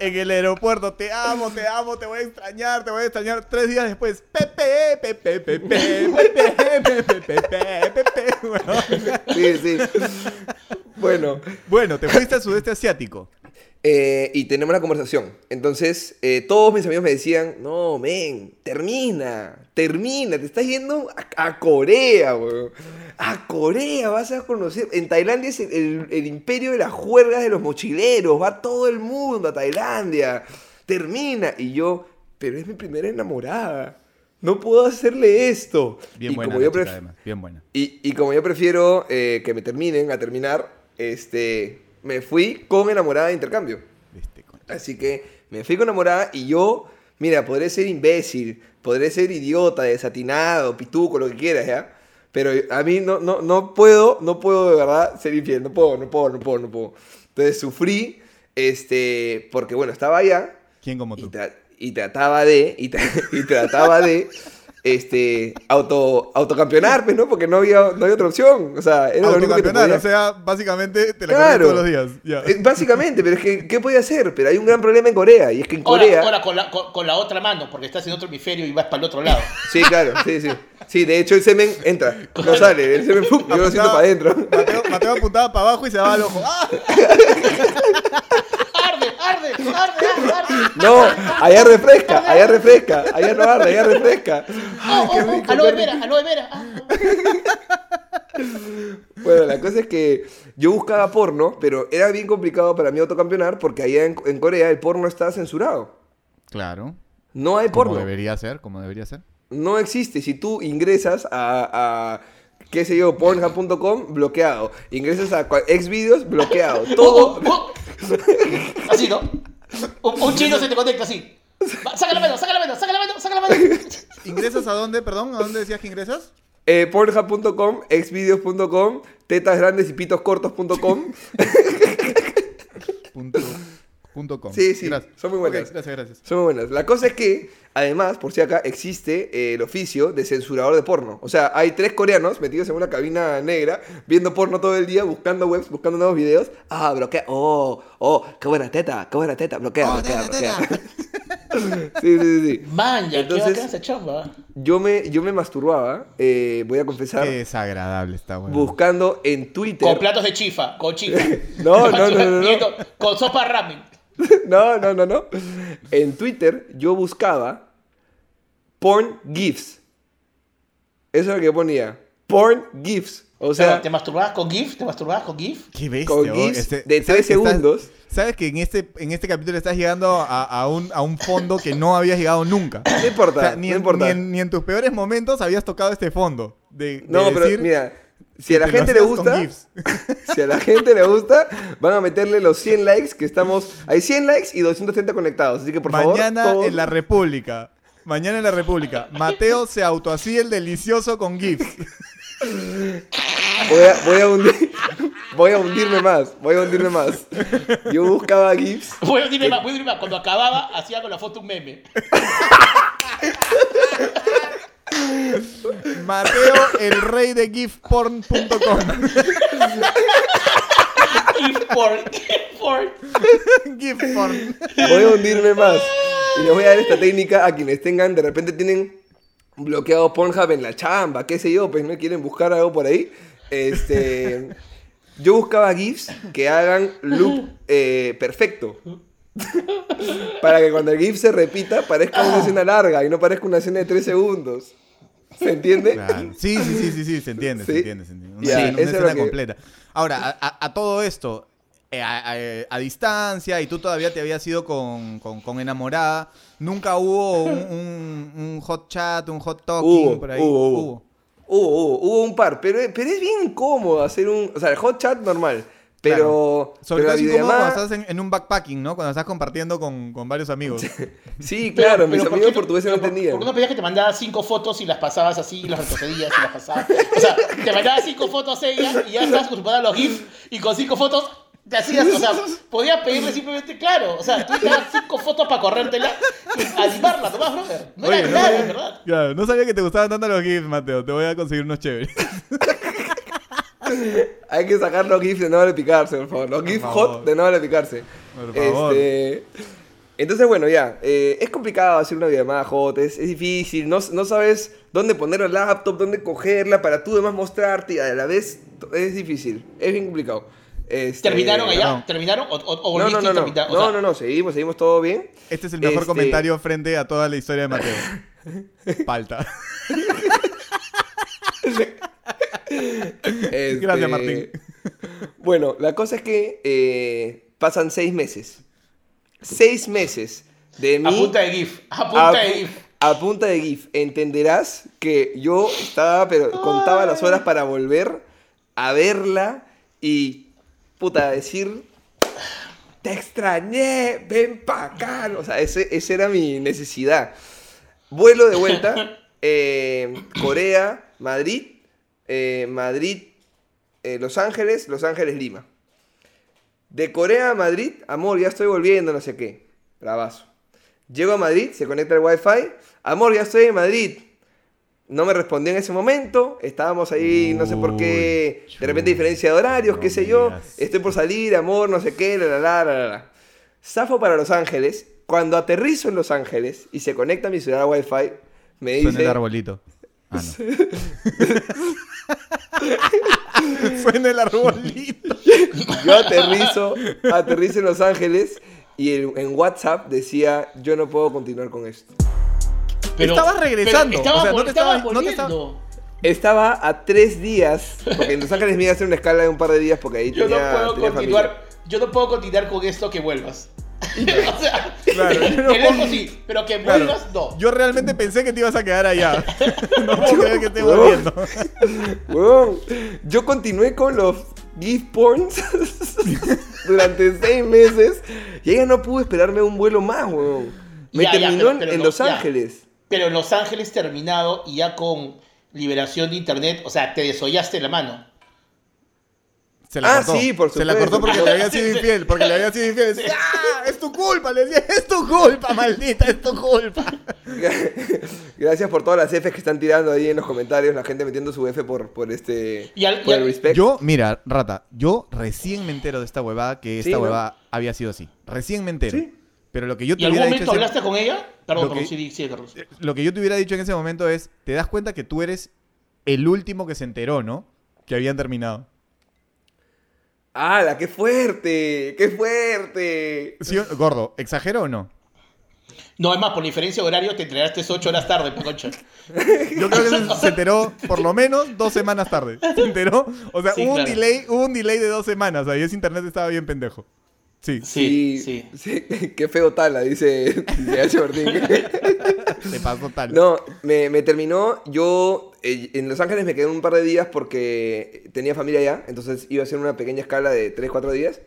en el aeropuerto, te amo, te amo, te voy a extrañar, te voy a extrañar. Tres días después, Pepe, Pepe, Pepe, Pepe, Pepe, Pepe, Pepe. Bueno, Sí, sí. Bueno, Bueno, te fuiste al sudeste asiático. Eh, y tenemos la conversación. Entonces, eh, todos mis amigos me decían, no, men, termina, termina, te estás yendo a, a Corea, weón. A Corea vas a conocer. En Tailandia es el, el- el imperio de las juergas de los mochileros, va todo el mundo a Tailandia. Termina. Y yo, pero es mi primera enamorada. No puedo hacerle esto. Bien y buena, como la yo chica, pref- además, bien buena. y, y como yo prefiero eh, que me terminen a terminar, este, me fui con enamorada de intercambio. Así que me fui con enamorada y yo, mira, podré ser imbécil, podré ser idiota, desatinado, pituco, lo que quieras, ¿ya? Pero a mí no, no, no puedo, no puedo de verdad ser infiel, no puedo, no puedo, no puedo, no puedo. Entonces sufrí, este, porque bueno, estaba allá ¿Quién como y, tú? tra- y trataba de, y, tra- y trataba de, este, auto, autocampeonar, pues, ¿no? Porque no había, no había otra opción, o sea, era lo único que te podía... o sea, básicamente te la Claro. todos los días. Eh, Básicamente, pero es que, ¿qué podía hacer? Pero hay un gran problema en Corea, y es que en Ahora, Corea... ahora con, la, con, con la otra mano, porque estás en otro hemisferio y vas para el otro lado. Sí, claro, sí, sí. Sí, de hecho el semen entra, no sale, el semen, ¡pum! yo lo siento para adentro. Mateo, Mateo apuntaba para abajo y se daba al ojo. ¡Ah! ¡Arde, arde, arde, arde, arde! No, allá refresca, allá refresca, allá no arde, allá refresca. ¡Oh, qué oh, oh! rico, ¡Aloe vera, aloe vera! Ah. Bueno, la cosa es que yo buscaba porno, pero era bien complicado para mí autocampeonar porque allá en, en Corea el porno está censurado. Claro. No hay Como porno. debería ser, como debería ser. No existe. Si tú ingresas a, a qué sé yo, pornhub.com, bloqueado. Ingresas a Xvideos, bloqueado. Todo. Oh, oh. Así, ¿no? Un, un chino se te conecta así. Va, Saca la mano, saca la mano, saca la mano, saca la mano. ¿Ingresas a dónde, perdón? ¿A dónde decías que ingresas? Eh, Pornhub.com, exvideos.com, tetasgrandes y pitoscortos.com. Punto, punto com. Sí, sí, Gracias. son muy buenas. Gracias, gracias. Son muy buenas. La cosa es que, además, por si acá, existe eh, el oficio de censurador de porno. O sea, hay tres coreanos metidos en una cabina negra, viendo porno todo el día, buscando webs, buscando nuevos videos. Ah, bloquea. Oh, oh, qué buena teta, qué buena teta. Bloquea, Oh, bloquea, teta, bloquea. sí, sí, sí, sí. Man, ya, Entonces- qué esa chamba. Yo me, yo me masturbaba, eh, voy a confesar, Qué desagradable está, weón. buscando en Twitter. Con platos de chifa, con chifa. No, no, no, no, no. Con sopa ramen. No, no, no, no. En Twitter yo buscaba porn gifs. Eso es lo que yo ponía. Porn gifs. O sea, ¿te masturbabas con GIF? ¿Te masturbabas con GIF? Qué bestia, con. GIFs Este- de ¿sabes tres que estás- segundos. Sabes que en este, en este capítulo estás llegando a, a un, a un fondo que no habías llegado nunca. no importa, O sea, ni, no en, importa. ni en- ni en tus peores momentos habías tocado este fondo. De, de no, pero mira, si a la gente le gusta, si a la gente le gusta, van a meterle los 100 likes que estamos, hay 100 likes y 230 conectados, así que por favor, Mañana todos- en la República. Mañana en la República. Mateo se autoasí el delicioso con GIFs. voy a, voy a hundir- voy a hundirme más, voy a hundirme más. Yo buscaba gifs Voy a decirme más, voy a decirme más. Cuando acababa, hacía con la foto un meme. Mateo, el rey de gifporn.com. GIF por, GIF por. Gifporn. Voy a hundirme más. Y les voy a dar esta técnica a quienes tengan, de repente tienen bloqueado Pornhub en la chamba, qué sé yo, pues no quieren buscar algo por ahí. Este, yo buscaba GIFs que hagan loop eh, perfecto. Para que cuando el GIF se repita parezca una escena larga y no parezca una escena de 3 segundos. ¿Se entiende? Claro. Sí, sí, sí, sí, sí, se entiende, se Sí. entiende, se entiende. Una, escena- una que- completa. Ahora, a, todo esto, eh, a, a- a distancia, y tú todavía te habías ido con, con- con enamorada, nunca hubo un, un- un hot chat, un hot talking Hubo, por ahí. hubo, hubo. Hubo, hubo, hubo un par, pero, pero es bien incómodo hacer un... O sea, el hot chat normal, pero... Sobre pero todo cuando estás en, en un backpacking, ¿no? Cuando estás compartiendo con, con varios amigos. Sí, claro, mis Pero, ¿por amigos qué no- portugueses no pero por- entendían. ¿Por qué no pedías que te mandara cinco fotos y las pasabas así y las retrocedías y las pasabas? O sea, te mandaba cinco fotos ella y ya estabas acostumbrada a los GIFs y con cinco fotos te hacías, o sea, podías pedirle simplemente, claro, o sea, tú te das cinco fotos para corrértela y animarla nomás, brother. No Oye, era no nada, sabía- verdad. Claro, no sabía que te gustaban tanto los GIFs, Mateo. Te voy a conseguir unos chéveres. Hay que sacar los GIFs de no vale picarse, por favor. Los GIFs favor. hot de no vale picarse. Por favor. Este, Entonces, bueno, ya. eh, es complicado hacer una videollamada hot, es, es difícil. No, no sabes dónde poner la laptop, dónde cogerla para tú demás mostrarte y a la vez es difícil. Es bien complicado. Este, ¿Terminaron allá? no. ¿Terminaron? ¿O, o, o No, no, volviste no, no. O no, no, seguimos, seguimos todo bien. Este es el mejor Este- comentario frente a toda la historia de Mateo. Palta. Este, Gracias, Martín. Bueno, la cosa es que eh, pasan seis meses. Seis meses de mí. A punta de GIF. A punta a, de GIF. a punta de GIF. Entenderás que yo estaba, pero contaba las horas para volver a verla y, puta, decir, te extrañé, ven pa' acá. O sea, ese, esa era mi necesidad. Vuelo de vuelta, eh, Corea, Madrid, eh, Madrid, eh, Los Ángeles, Los Ángeles, Lima. De Corea a Madrid, amor, ya estoy volviendo, no sé qué. Bravazo. Llego a Madrid, se conecta el wifi. Amor, ya estoy en Madrid. No me respondió en ese momento. Estábamos ahí, no sé por qué. De repente diferencia de horarios, qué sé yo. Estoy por salir, amor, no sé qué, la la la la la. Zafo para Los Ángeles. Cuando aterrizo en Los Ángeles y se conecta mi celular a wifi, me Suena el dice. arbolito. Ah, no. Suena el arbolito. Yo aterrizo, aterrizo en Los Ángeles y en, en WhatsApp decía, yo no puedo continuar con esto. Estabas regresando, Estaba, o sea, no te estaba estaba- no te estaba- volviendo. Estaba a tres días, porque en Los Ángeles me iba a hacer una escala de un par de días porque ahí Yo tenía, no puedo tenía continuar. familia. Yo no puedo continuar con esto que vuelvas. o sea, Claro, yo no el lejos puedo- sí, pero que Claro. vuelvas no. Yo realmente pensé que te ibas a quedar allá. No puedo creer que estés Huevón. volviendo. Huevón, yo continué con los gift porns durante seis meses y ella no pudo esperarme un vuelo más, huevón. Me Ya, ya, terminó pero- en- pero en no, Los ya. Ángeles. Pero en Los Ángeles terminado y ya con liberación de internet, o sea, te desollaste la mano. Se la Ah, cortó. sí, por Se la supuesto. cortó porque le había sido infiel. Porque le había sido infiel. Decía, ¡Ah! Es tu culpa. Le decía, es tu culpa, maldita, es tu culpa. Gracias por todas las Fs que están tirando ahí en los comentarios, la gente metiendo su F por, por este Y al- por y el al- respect. Yo, mira, rata, yo recién me entero de esta huevada que esta Sí, ¿no? huevada había sido así. Recién me entero. Sí. Pero lo que yo ¿Y te algún hubiera momento dicho. ese- hablaste con ella? Perdón, Lo perdón, que- sí, sí, Carlos. Lo que yo te hubiera dicho en ese momento es: te das cuenta que tú eres el último que se enteró, ¿no? Que habían terminado. ¡Hala, qué fuerte! ¡Qué fuerte! ¿Sí o- gordo, ¿exagero o no? No, es más, por diferencia de horario te entregaste 8 horas tarde, concha. Yo creo que se, se enteró por lo menos dos semanas tarde. ¿Se enteró? O sea, Sí, hubo, un delay, hubo un delay de dos semanas. Ahí ese internet estaba bien pendejo. Sí, Sí, sí. sí. Qué feo tala, dice, dice H. Martín. se pasó tal. No, me, me terminó. Yo eh, en Los Ángeles me quedé un par de días porque tenía familia allá. Entonces iba a hacer una pequeña escala de 3-4 días.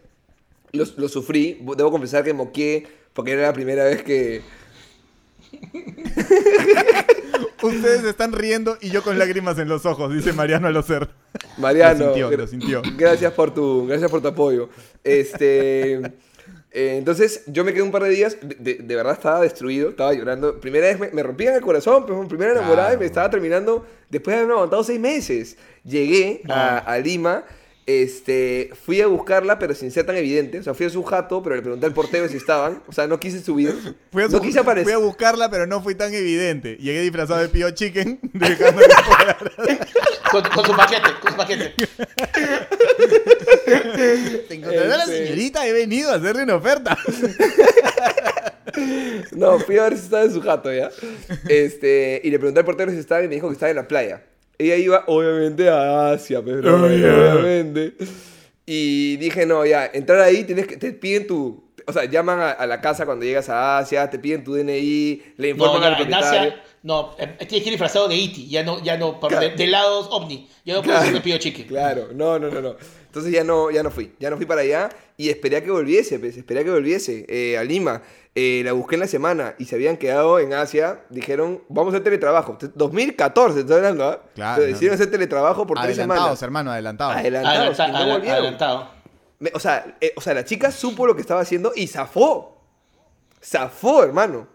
Lo, lo sufrí. Debo confesar que moqué porque era la primera vez que. Ustedes están riendo y yo con lágrimas en los ojos, dice Mariano Alocer. Mariano. Lo sintió, lo sintió. Gracias por tu, gracias por tu apoyo. Este. eh, entonces, yo me quedé un par de días, de, verdad estaba destruido, estaba llorando. Primera vez me, me rompían el corazón, pues, primera enamorada y me estaba terminando después de haberme aguantado seis meses. Llegué a, a Lima, este, fui a buscarla, pero sin ser tan evidente. O sea, fui a su jato, pero le pregunté al portero si estaban. O sea, no quise subir. Fui a, no su- quise aparecer. fui a buscarla, pero no fui tan evidente. Llegué disfrazado de Pio Chicken, fuera. Con, con su paquete, con su paquete. ¿Te encontrará la Este- señorita? He venido a hacerle una oferta. No, fui a ver si estaba en su jato ya. Este, y le pregunté al portero si estaba y me dijo que estaba en la playa. Ella iba, obviamente, a Asia, pero Oh, yeah. obviamente. Y dije, no, ya, entrar ahí tienes que, te piden tu, o sea, llaman a, a la casa cuando llegas a Asia, te piden tu DNI, le No, informan ya, al en propietario. Asia, no, eh, tienes que ir disfrazado de E.T., ya no, ya no, por- Claro. de, de lados ovni, ya no puedes ser de Pío Chiqui. Claro, no, no, no, no. Entonces ya no, ya no fui, ya no fui para allá y esperé a que volviese, pues, esperé a que volviese eh, a Lima. Eh, la busqué en la semana y se habían quedado en Asia. Dijeron, vamos a hacer teletrabajo. 2014, estoy hablando, ¿ah? Claro, Pero no, decidieron no. hacer teletrabajo por tres Adelantados, semanas. hermano, adelantados. Adelantados, Adelanta- y no adela- volvieron. adelantado. O, sea, eh, o sea, la chica supo lo que estaba haciendo y zafó. Zafó, hermano,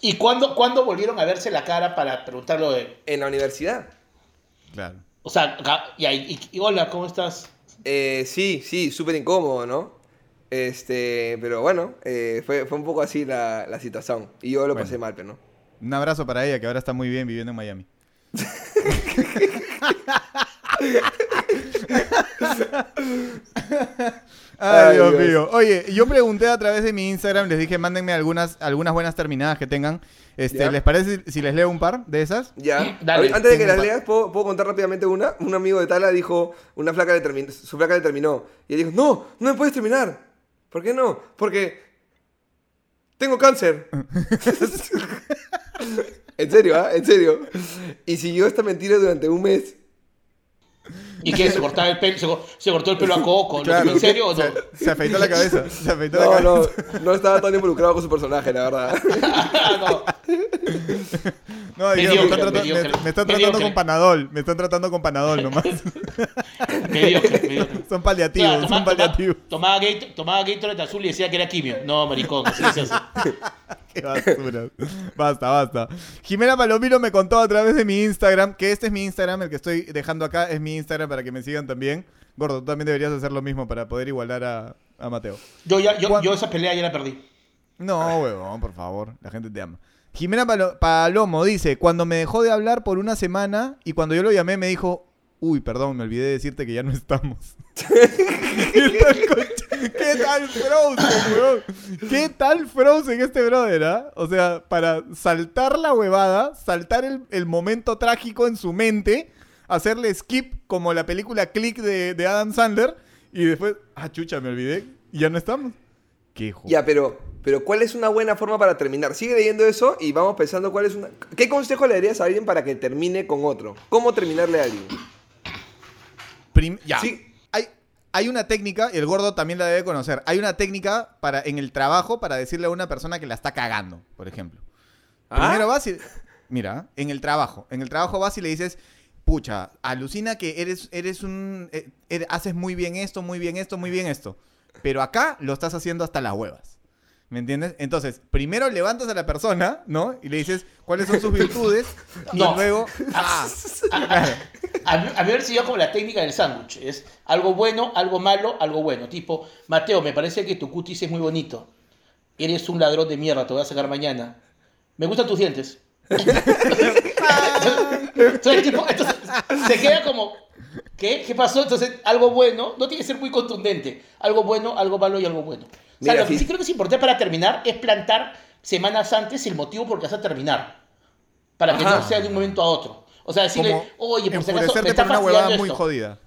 ¿Y cuándo, cuándo volvieron a verse la cara para preguntarlo de... en la universidad. Claro. O sea, y, y- y hola, ¿cómo estás? Eh, sí, sí, súper incómodo, ¿no? Este, pero bueno, eh, fue, fue un poco así la, la situación. Y yo lo Bueno. pasé mal, pero no. Un abrazo para ella, que ahora está muy bien viviendo en Miami. Ay, Dios Dios. mío. Oye, yo pregunté a través de mi Instagram, les dije, mándenme algunas, algunas buenas terminadas que tengan. Este. ¿Les parece si les leo un par de esas? Ya. Dale. Antes de que las leas, ¿puedo, puedo contar rápidamente una. Un amigo de Tala dijo, una flaca le terminó, su flaca le terminó. Y él dijo, no, no me puedes terminar. ¿Por qué no? Porque tengo cáncer. en serio, ¿ah? En serio. Y siguió esta mentira durante un mes. ¿Y qué? ¿Se cortaba el pelo? ¿Se, co- se cortó el pelo a Coco? ¿Lo Claro. ¿En serio o no? Se, se afeitó la cabeza. Se afeitó la No, cabeza. no, no estaba tan involucrado con su personaje, la verdad. no. No, me, están tratando, mediocre, me- me están tratando mediocre. con Panadol. Me están tratando con Panadol nomás. Mediocre, mediocre. son paliativos, Claro, toma- son paliativos. toma- tomaba, Gator- tomaba Gatorade azul y decía que era quimio. No, maricón, así se hace. Qué basura. Basta, basta. Jimena Palomino me contó a través de mi Instagram, que este es mi Instagram, el que estoy dejando acá es mi Instagram para que me sigan también. Gordo, tú también deberías hacer lo mismo para poder igualar a, a Mateo. Yo, ya, yo, yo esa pelea ya la perdí. No, huevón, por favor. La gente te ama. Jimena Palo- Palomo dice, cuando me dejó de hablar por una semana y cuando yo lo llamé me dijo, uy, perdón, me olvidé de decirte que ya no estamos. ¿Qué tal, ¿Qué tal Frozen, weón? ¿Qué tal Frozen este brother, ah? O sea, para saltar la huevada, saltar el, el momento trágico en su mente, hacerle skip como la película Click de, de Adam Sandler y después, ah, chucha, me olvidé y ya no estamos. Qué jo- Ya, pero, pero ¿cuál es una buena forma para terminar? Sigue leyendo eso y vamos pensando cuál es una... ¿Qué consejo le darías a alguien para que termine con otro? ¿Cómo terminarle a alguien? Prim- ya. Sí. Hay, hay una técnica, y el gordo también la debe conocer. Hay una técnica para, en el trabajo para decirle a una persona que la está cagando, por ejemplo. ¿Ah? Primero vas y. Mira, en el trabajo. En el trabajo vas y le dices, pucha, alucina que eres, eres un. eh, eres- haces muy bien esto, muy bien esto, muy bien esto. Pero acá lo estás haciendo hasta las huevas. ¿Me entiendes? Entonces, primero levantas a la persona, ¿no? Y le dices cuáles son sus virtudes. y luego. Ah, claro. A mí, a mí me sirvió como la técnica del sándwich. Es algo bueno, algo malo, algo bueno. Tipo, Mateo, me parece que tu cutis es muy bonito. Eres un ladrón de mierda, te voy a sacar mañana. Me gustan tus dientes. Entonces, tipo, entonces, se queda como, ¿qué? ¿Qué pasó? Entonces, algo bueno, no tiene que ser muy contundente. Algo bueno, algo malo y algo bueno. O sea, Mira, lo que sí. creo que es importante para terminar es plantar semanas antes el motivo por el que vas a terminar. Para que Ajá. no sea de un momento a otro. O sea, decirle, Como oye, por si acaso me está por una huevada fastidiando muy esto. jodida.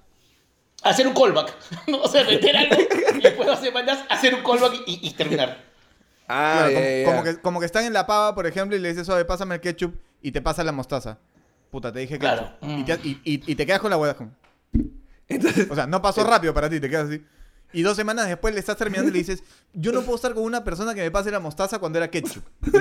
Hacer un callback. ¿no? O sea, meter algo y después de dos semanas hacer un callback y, y terminar. Ah, Claro, ya, como, ya. como que, como que están en la pava, por ejemplo, y le dices, oye, pásame el ketchup y te pasa la mostaza. Puta, te dije Claro. Y, te, y- y- y te quedas con la hueá. como- Entonces, O sea, no pasó rápido para ti, te quedas así. Y dos semanas después le estás terminando y le dices, yo no puedo estar con una persona que me pase la mostaza cuando era ketchup.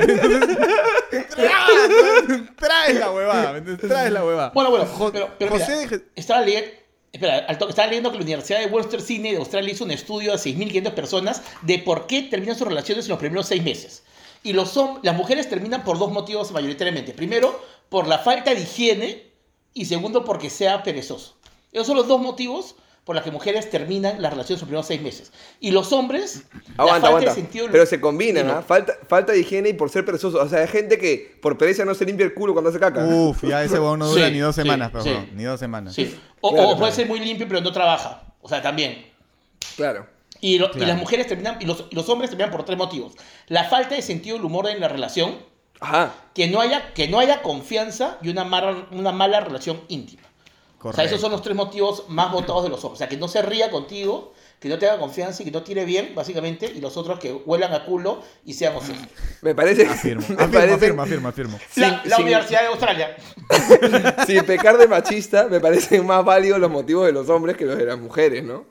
Traes la huevada. Traes la huevada. Bueno, bueno, Jo- pero, pero José mira, de estaba leyendo... Espera, estaba leyendo que la Universidad de Western Sydney de Australia hizo un estudio a 6.500 personas de por qué terminan sus relaciones en los primeros seis meses. Y los las mujeres terminan por dos motivos mayoritariamente. Primero, por la falta de higiene y segundo, porque sea perezoso. Esos son los dos motivos por los que mujeres terminan las relaciones en los primeros seis meses. Y los hombres, la aguanta, falta aguanta. de sentido... Pero se combinan. ¿ah? Falta, falta de higiene y por ser perezoso. O sea, hay gente que por pereza no se limpia el culo cuando hace caca. Uf, ya ese huevón no dura Sí, ni dos sí, semanas, pero sí. ni dos semanas. Sí. O, Claro, o puede claro. ser muy limpio pero no trabaja. O sea, también. Claro. Y, lo- y Claro. las mujeres terminan, y los, y los hombres terminan por tres motivos. La falta de sentido del humor en la relación, Ajá. que no haya, que no haya confianza y una mala, una mala relación íntima. O sea, esos son los tres motivos más votados de los hombres. O sea, que no se ría contigo, que no te haga confianza y que no tire bien, básicamente, y los otros que huelan a culo y sean ociosos. Me parece. Afirmo, me afirmo, parece- afirmo, afirmo, afirmo. La, Sin- la sin- Universidad de Australia. Sin pecar de machista, me parecen más válidos los motivos de los hombres que los de las mujeres, ¿no?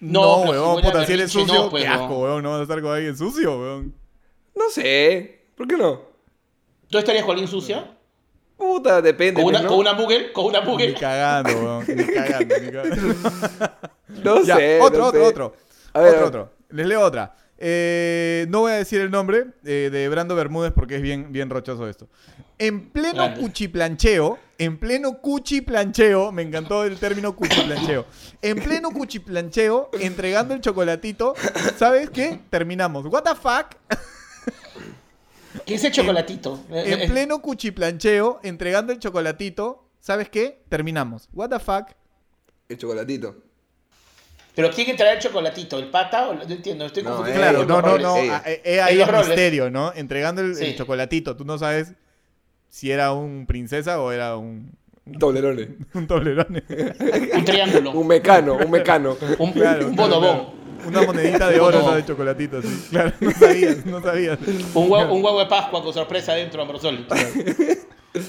No, No, si a puta, si eres berrinche, sucio, no, pues, qué asco, huevón, no vas a estar con alguien sucio, huevón. No sé. ¿Por qué no? ¿Tú estarías con alguien sucia? Puta, depende. ¿Con una, pues, ¿no? con una mugel? ¿Con una Ni mugel? cagando, weón. Ni cagando, ni cagando. No Ya, sé. otro, no otro, sé. otro. A ver, otro, otro. Les leo otra. Eh, no voy a decir el nombre eh, de Brando Bermúdez porque es bien, bien rochoso esto. En pleno Grande. cuchiplancheo, en pleno cuchiplancheo, me encantó el término cuchiplancheo. En pleno cuchiplancheo, entregando el chocolatito, ¿sabes qué? Terminamos. ¿What the fuck? ¿Qué es el chocolatito? Eh, En pleno cuchiplancheo, entregando el chocolatito, ¿sabes qué? Terminamos. ¿What the fuck? El chocolatito. ¿Pero quién entrará el chocolatito? ¿El pata? O... No entiendo, estoy No, confundiendo. eh, Claro, no, no, no. ah, eh, eh, ahí roles. misterio, ¿no? Entregando el, chocolatito. Tú no sabes si era un princesa o era un, Doblerones. un toblerone. Un triángulo. Un mecano, un mecano. Un, Claro, un claro, bonobón. claro. Una monedita de oro esa de chocolatito, sí. Claro, no sabías, no sabías. Un huevo, un huevo de Pascua con sorpresa dentro, Ambrosoli.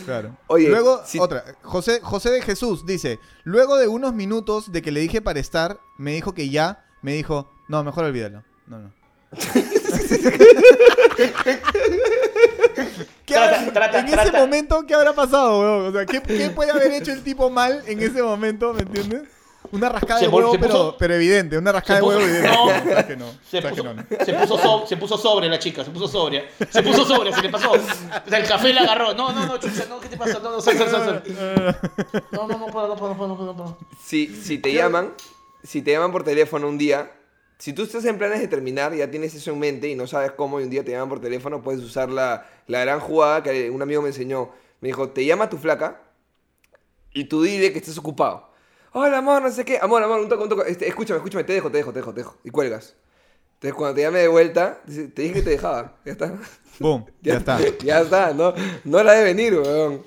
Claro. Oye, luego, si- otra. José, José de Jesús dice: Luego de unos minutos de que le dije para estar, me dijo que ya. Me dijo: No, mejor olvídalo. No, no. ¿Qué Trata- habrá- trata- en trata- ese momento, ¿qué habrá pasado, weón? O sea, ¿qué, qué puede haber hecho el tipo mal en ese momento, ¿me entiendes? Una rascada Se de huevo, puso- pero, pero evidente. Una rascada de huevo evidente. no. sabes que no. Se que puso, no, no. se, puso so- se puso sobre la chica, se puso sobria. Se puso sobre, se le pasó. O sea, el café la agarró. No, no, no, chucha, no, ¿qué te pasa? No, no, sal, sal, sal, sal. No, no, no puedo, no puedo, no puedo, no puedo, no puedo. Si, si te llaman, si te llaman por teléfono un día, si tú estás en planes de terminar, ya tienes eso en mente y no sabes cómo y un día te llaman por teléfono, puedes usar la, la gran jugada que un amigo me enseñó. Me dijo, te llama tu flaca y tú dile que estás ocupado. Hola, amor, no sé qué. Amor, amor, un toque, un toque. Este, escúchame, escúchame, te dejo, te dejo, te dejo, te dejo. Y cuelgas. Entonces cuando te llame de vuelta, te dije que te dejaba. Ya está. Boom, ya, está. Ya está, no, no la de venir, weón.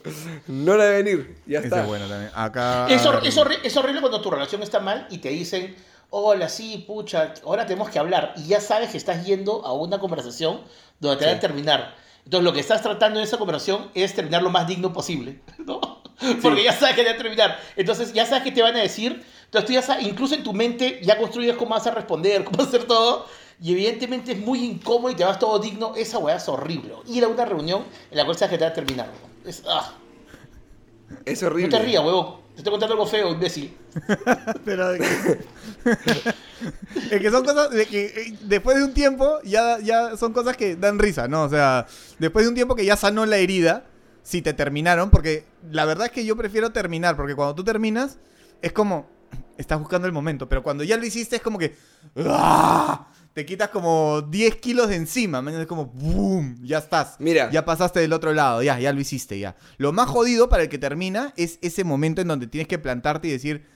No la de venir. Ya Ese está. es bueno también. Acá. Es, hor- es horri- es horrible cuando tu relación está mal y te dicen, hola, sí, pucha, ahora tenemos que hablar. Y ya sabes que estás yendo a una conversación donde te van a terminar. Entonces lo que estás tratando en esa conversación es terminar lo más digno posible, ¿no? Porque ya sabes que te van a terminar. Entonces ya sabes que te van a decir, Entonces tú ya sabes, incluso en tu mente ya construyes cómo vas a responder, cómo hacer todo. Y evidentemente es muy incómodo y te vas todo digno. Esa weá es horrible. Ir a una reunión en la cual sabes que te va a terminar. Es, ah. Es No horrible. te rías, huevón. Te estoy contando algo feo, imbécil. Pero de que... es que son cosas de que eh, después de un tiempo ya, ya son cosas que dan risa, ¿no? O sea, después de un tiempo que ya sanó la herida, si te terminaron, porque la verdad es que yo prefiero terminar, porque cuando tú terminas es como, estás buscando el momento, pero cuando ya lo hiciste es como que, ¡ah! te quitas como 10 kilos de encima, man, es como, ¡boom! Ya estás. Mira. Ya pasaste del otro lado, ya, ya lo hiciste, ya. Lo más jodido para el que termina es ese momento en donde tienes que plantarte y decir,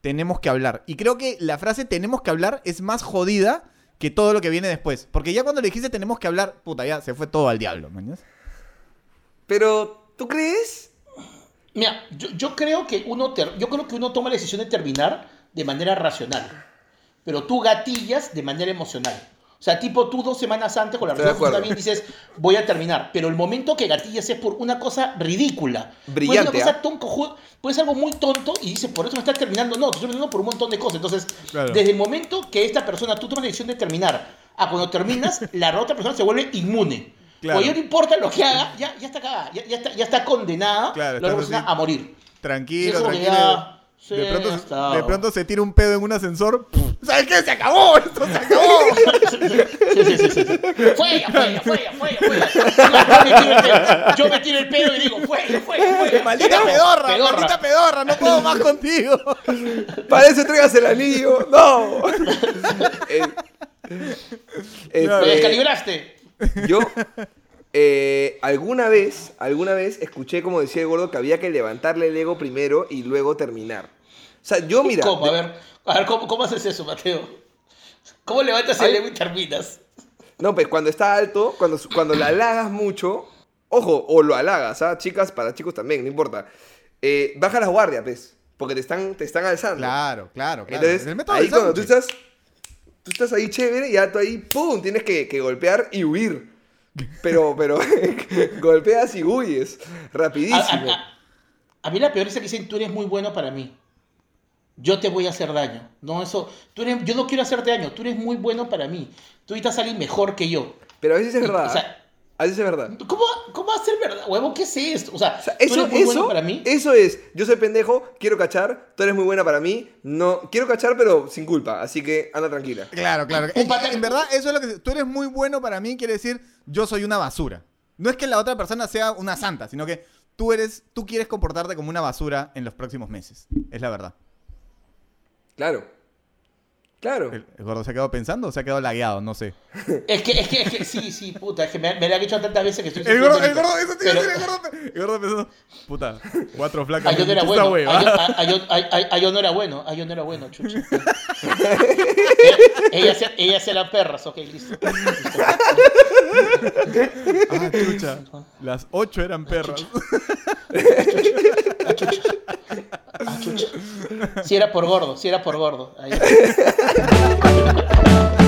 tenemos que hablar. Y creo que la frase tenemos que hablar es más jodida que todo lo que viene después. Porque ya cuando le dijiste tenemos que hablar, puta, ya se fue todo al diablo, mañas. Pero, ¿tú crees? Mira, yo, yo creo que uno ter- yo creo que uno toma la decisión de terminar de manera racional. Pero tú gatillas de manera emocional. O sea, tipo tú dos semanas antes con la relación acuerdo. también dices, voy a terminar. Pero el momento que gatillas es por una cosa ridícula. Brillante, Puede ser, una ¿ah? cosa tonto, ju- puede ser algo muy tonto y dices, por eso me estás terminando. No, te estoy terminando por un montón de cosas. Entonces, Claro. desde el momento que esta persona, tú tomas la decisión de terminar, a cuando terminas, la otra persona se vuelve inmune. Claro. O ya no importa lo que haga, ya, ya está cagada, ya, ya está, ya está condenada Claro, la persona así. a morir. Tranquilo, Sí, tranquilo. ya- sí, de, pronto, está. de pronto se tira un pedo en un ascensor. ¿Sabes qué? Se acabó, esto se acabó. Sí, sí, sí, sí. Fue ella, fue ella, fue ella, fue ella, fue ella. Yo me tiro el pedo, yo me tiro el pedo y digo, fue ella, fue ella, fue ella. maldita pedorra, maldita pedorra, no puedo más contigo. Para eso traigas el anillo. ¡No! Eh, Lo descalibraste. Yo eh, alguna vez, alguna vez escuché como decía el gordo que había que levantarle el ego primero y luego terminar. O sea, yo mira, ¿Cómo? A ver, a ver ¿cómo, cómo haces eso, Mateo? ¿Cómo levantas el ego y terminas? no, pues cuando está alto, cuando, cuando la halagas mucho, ojo, o lo halagas, ¿ah? Chicas, para chicos también, no importa. Eh, baja la guardia, pues, porque te están, te están alzando. Claro, claro, claro. Entonces, El método ahí cuando tú estás, tú estás ahí chévere, ya tú ahí, ¡pum! Tienes que, que golpear y huir. Pero, pero, golpeas y huyes. Rapidísimo. a- a- a mí la peor es que dicen, tú eres muy bueno para mí. Yo te voy a hacer daño. No, eso, tú eres, yo no quiero hacerte daño, tú eres muy bueno para mí. Tú ahorita sales mejor que yo. Pero a veces es Y, verdad. o sea, a veces es verdad. ¿Cómo, ¿Cómo va a ser verdad, huevo? ¿Qué es esto? O sea, O sea, tú eso, eres muy eso, bueno para mí. eso es, yo soy pendejo, quiero cachar, tú eres muy buena para mí, no, quiero cachar pero sin culpa, así que anda tranquila. Claro, claro. En verdad, eso es lo que. Tú eres muy bueno para mí, quiere decir, yo soy una basura. No es que la otra persona sea una santa, sino que tú eres. Tú quieres comportarte como una basura en los próximos meses. Es la verdad. Claro. Claro. ¿El, el gordo se ha quedado pensando o se ha quedado lagueado? No sé. Es que, es que, es que, sí, sí, puta, es que me, me lo han hecho tantas veces que estoy El gordo, el gordo, eso Pero- decir, el gordo. El gordo pensando, puta, cuatro flacas. Yo no era esta bueno. hueva. Ah, ah, ah, ah, ah, ah, yo no era bueno. Ah, yo no era bueno, chucha. Ellas ella eran perras, ok, listo. Listo. Ah, chucha. Las ocho eran perras. Chucha. Si era por gordo, si era por gordo.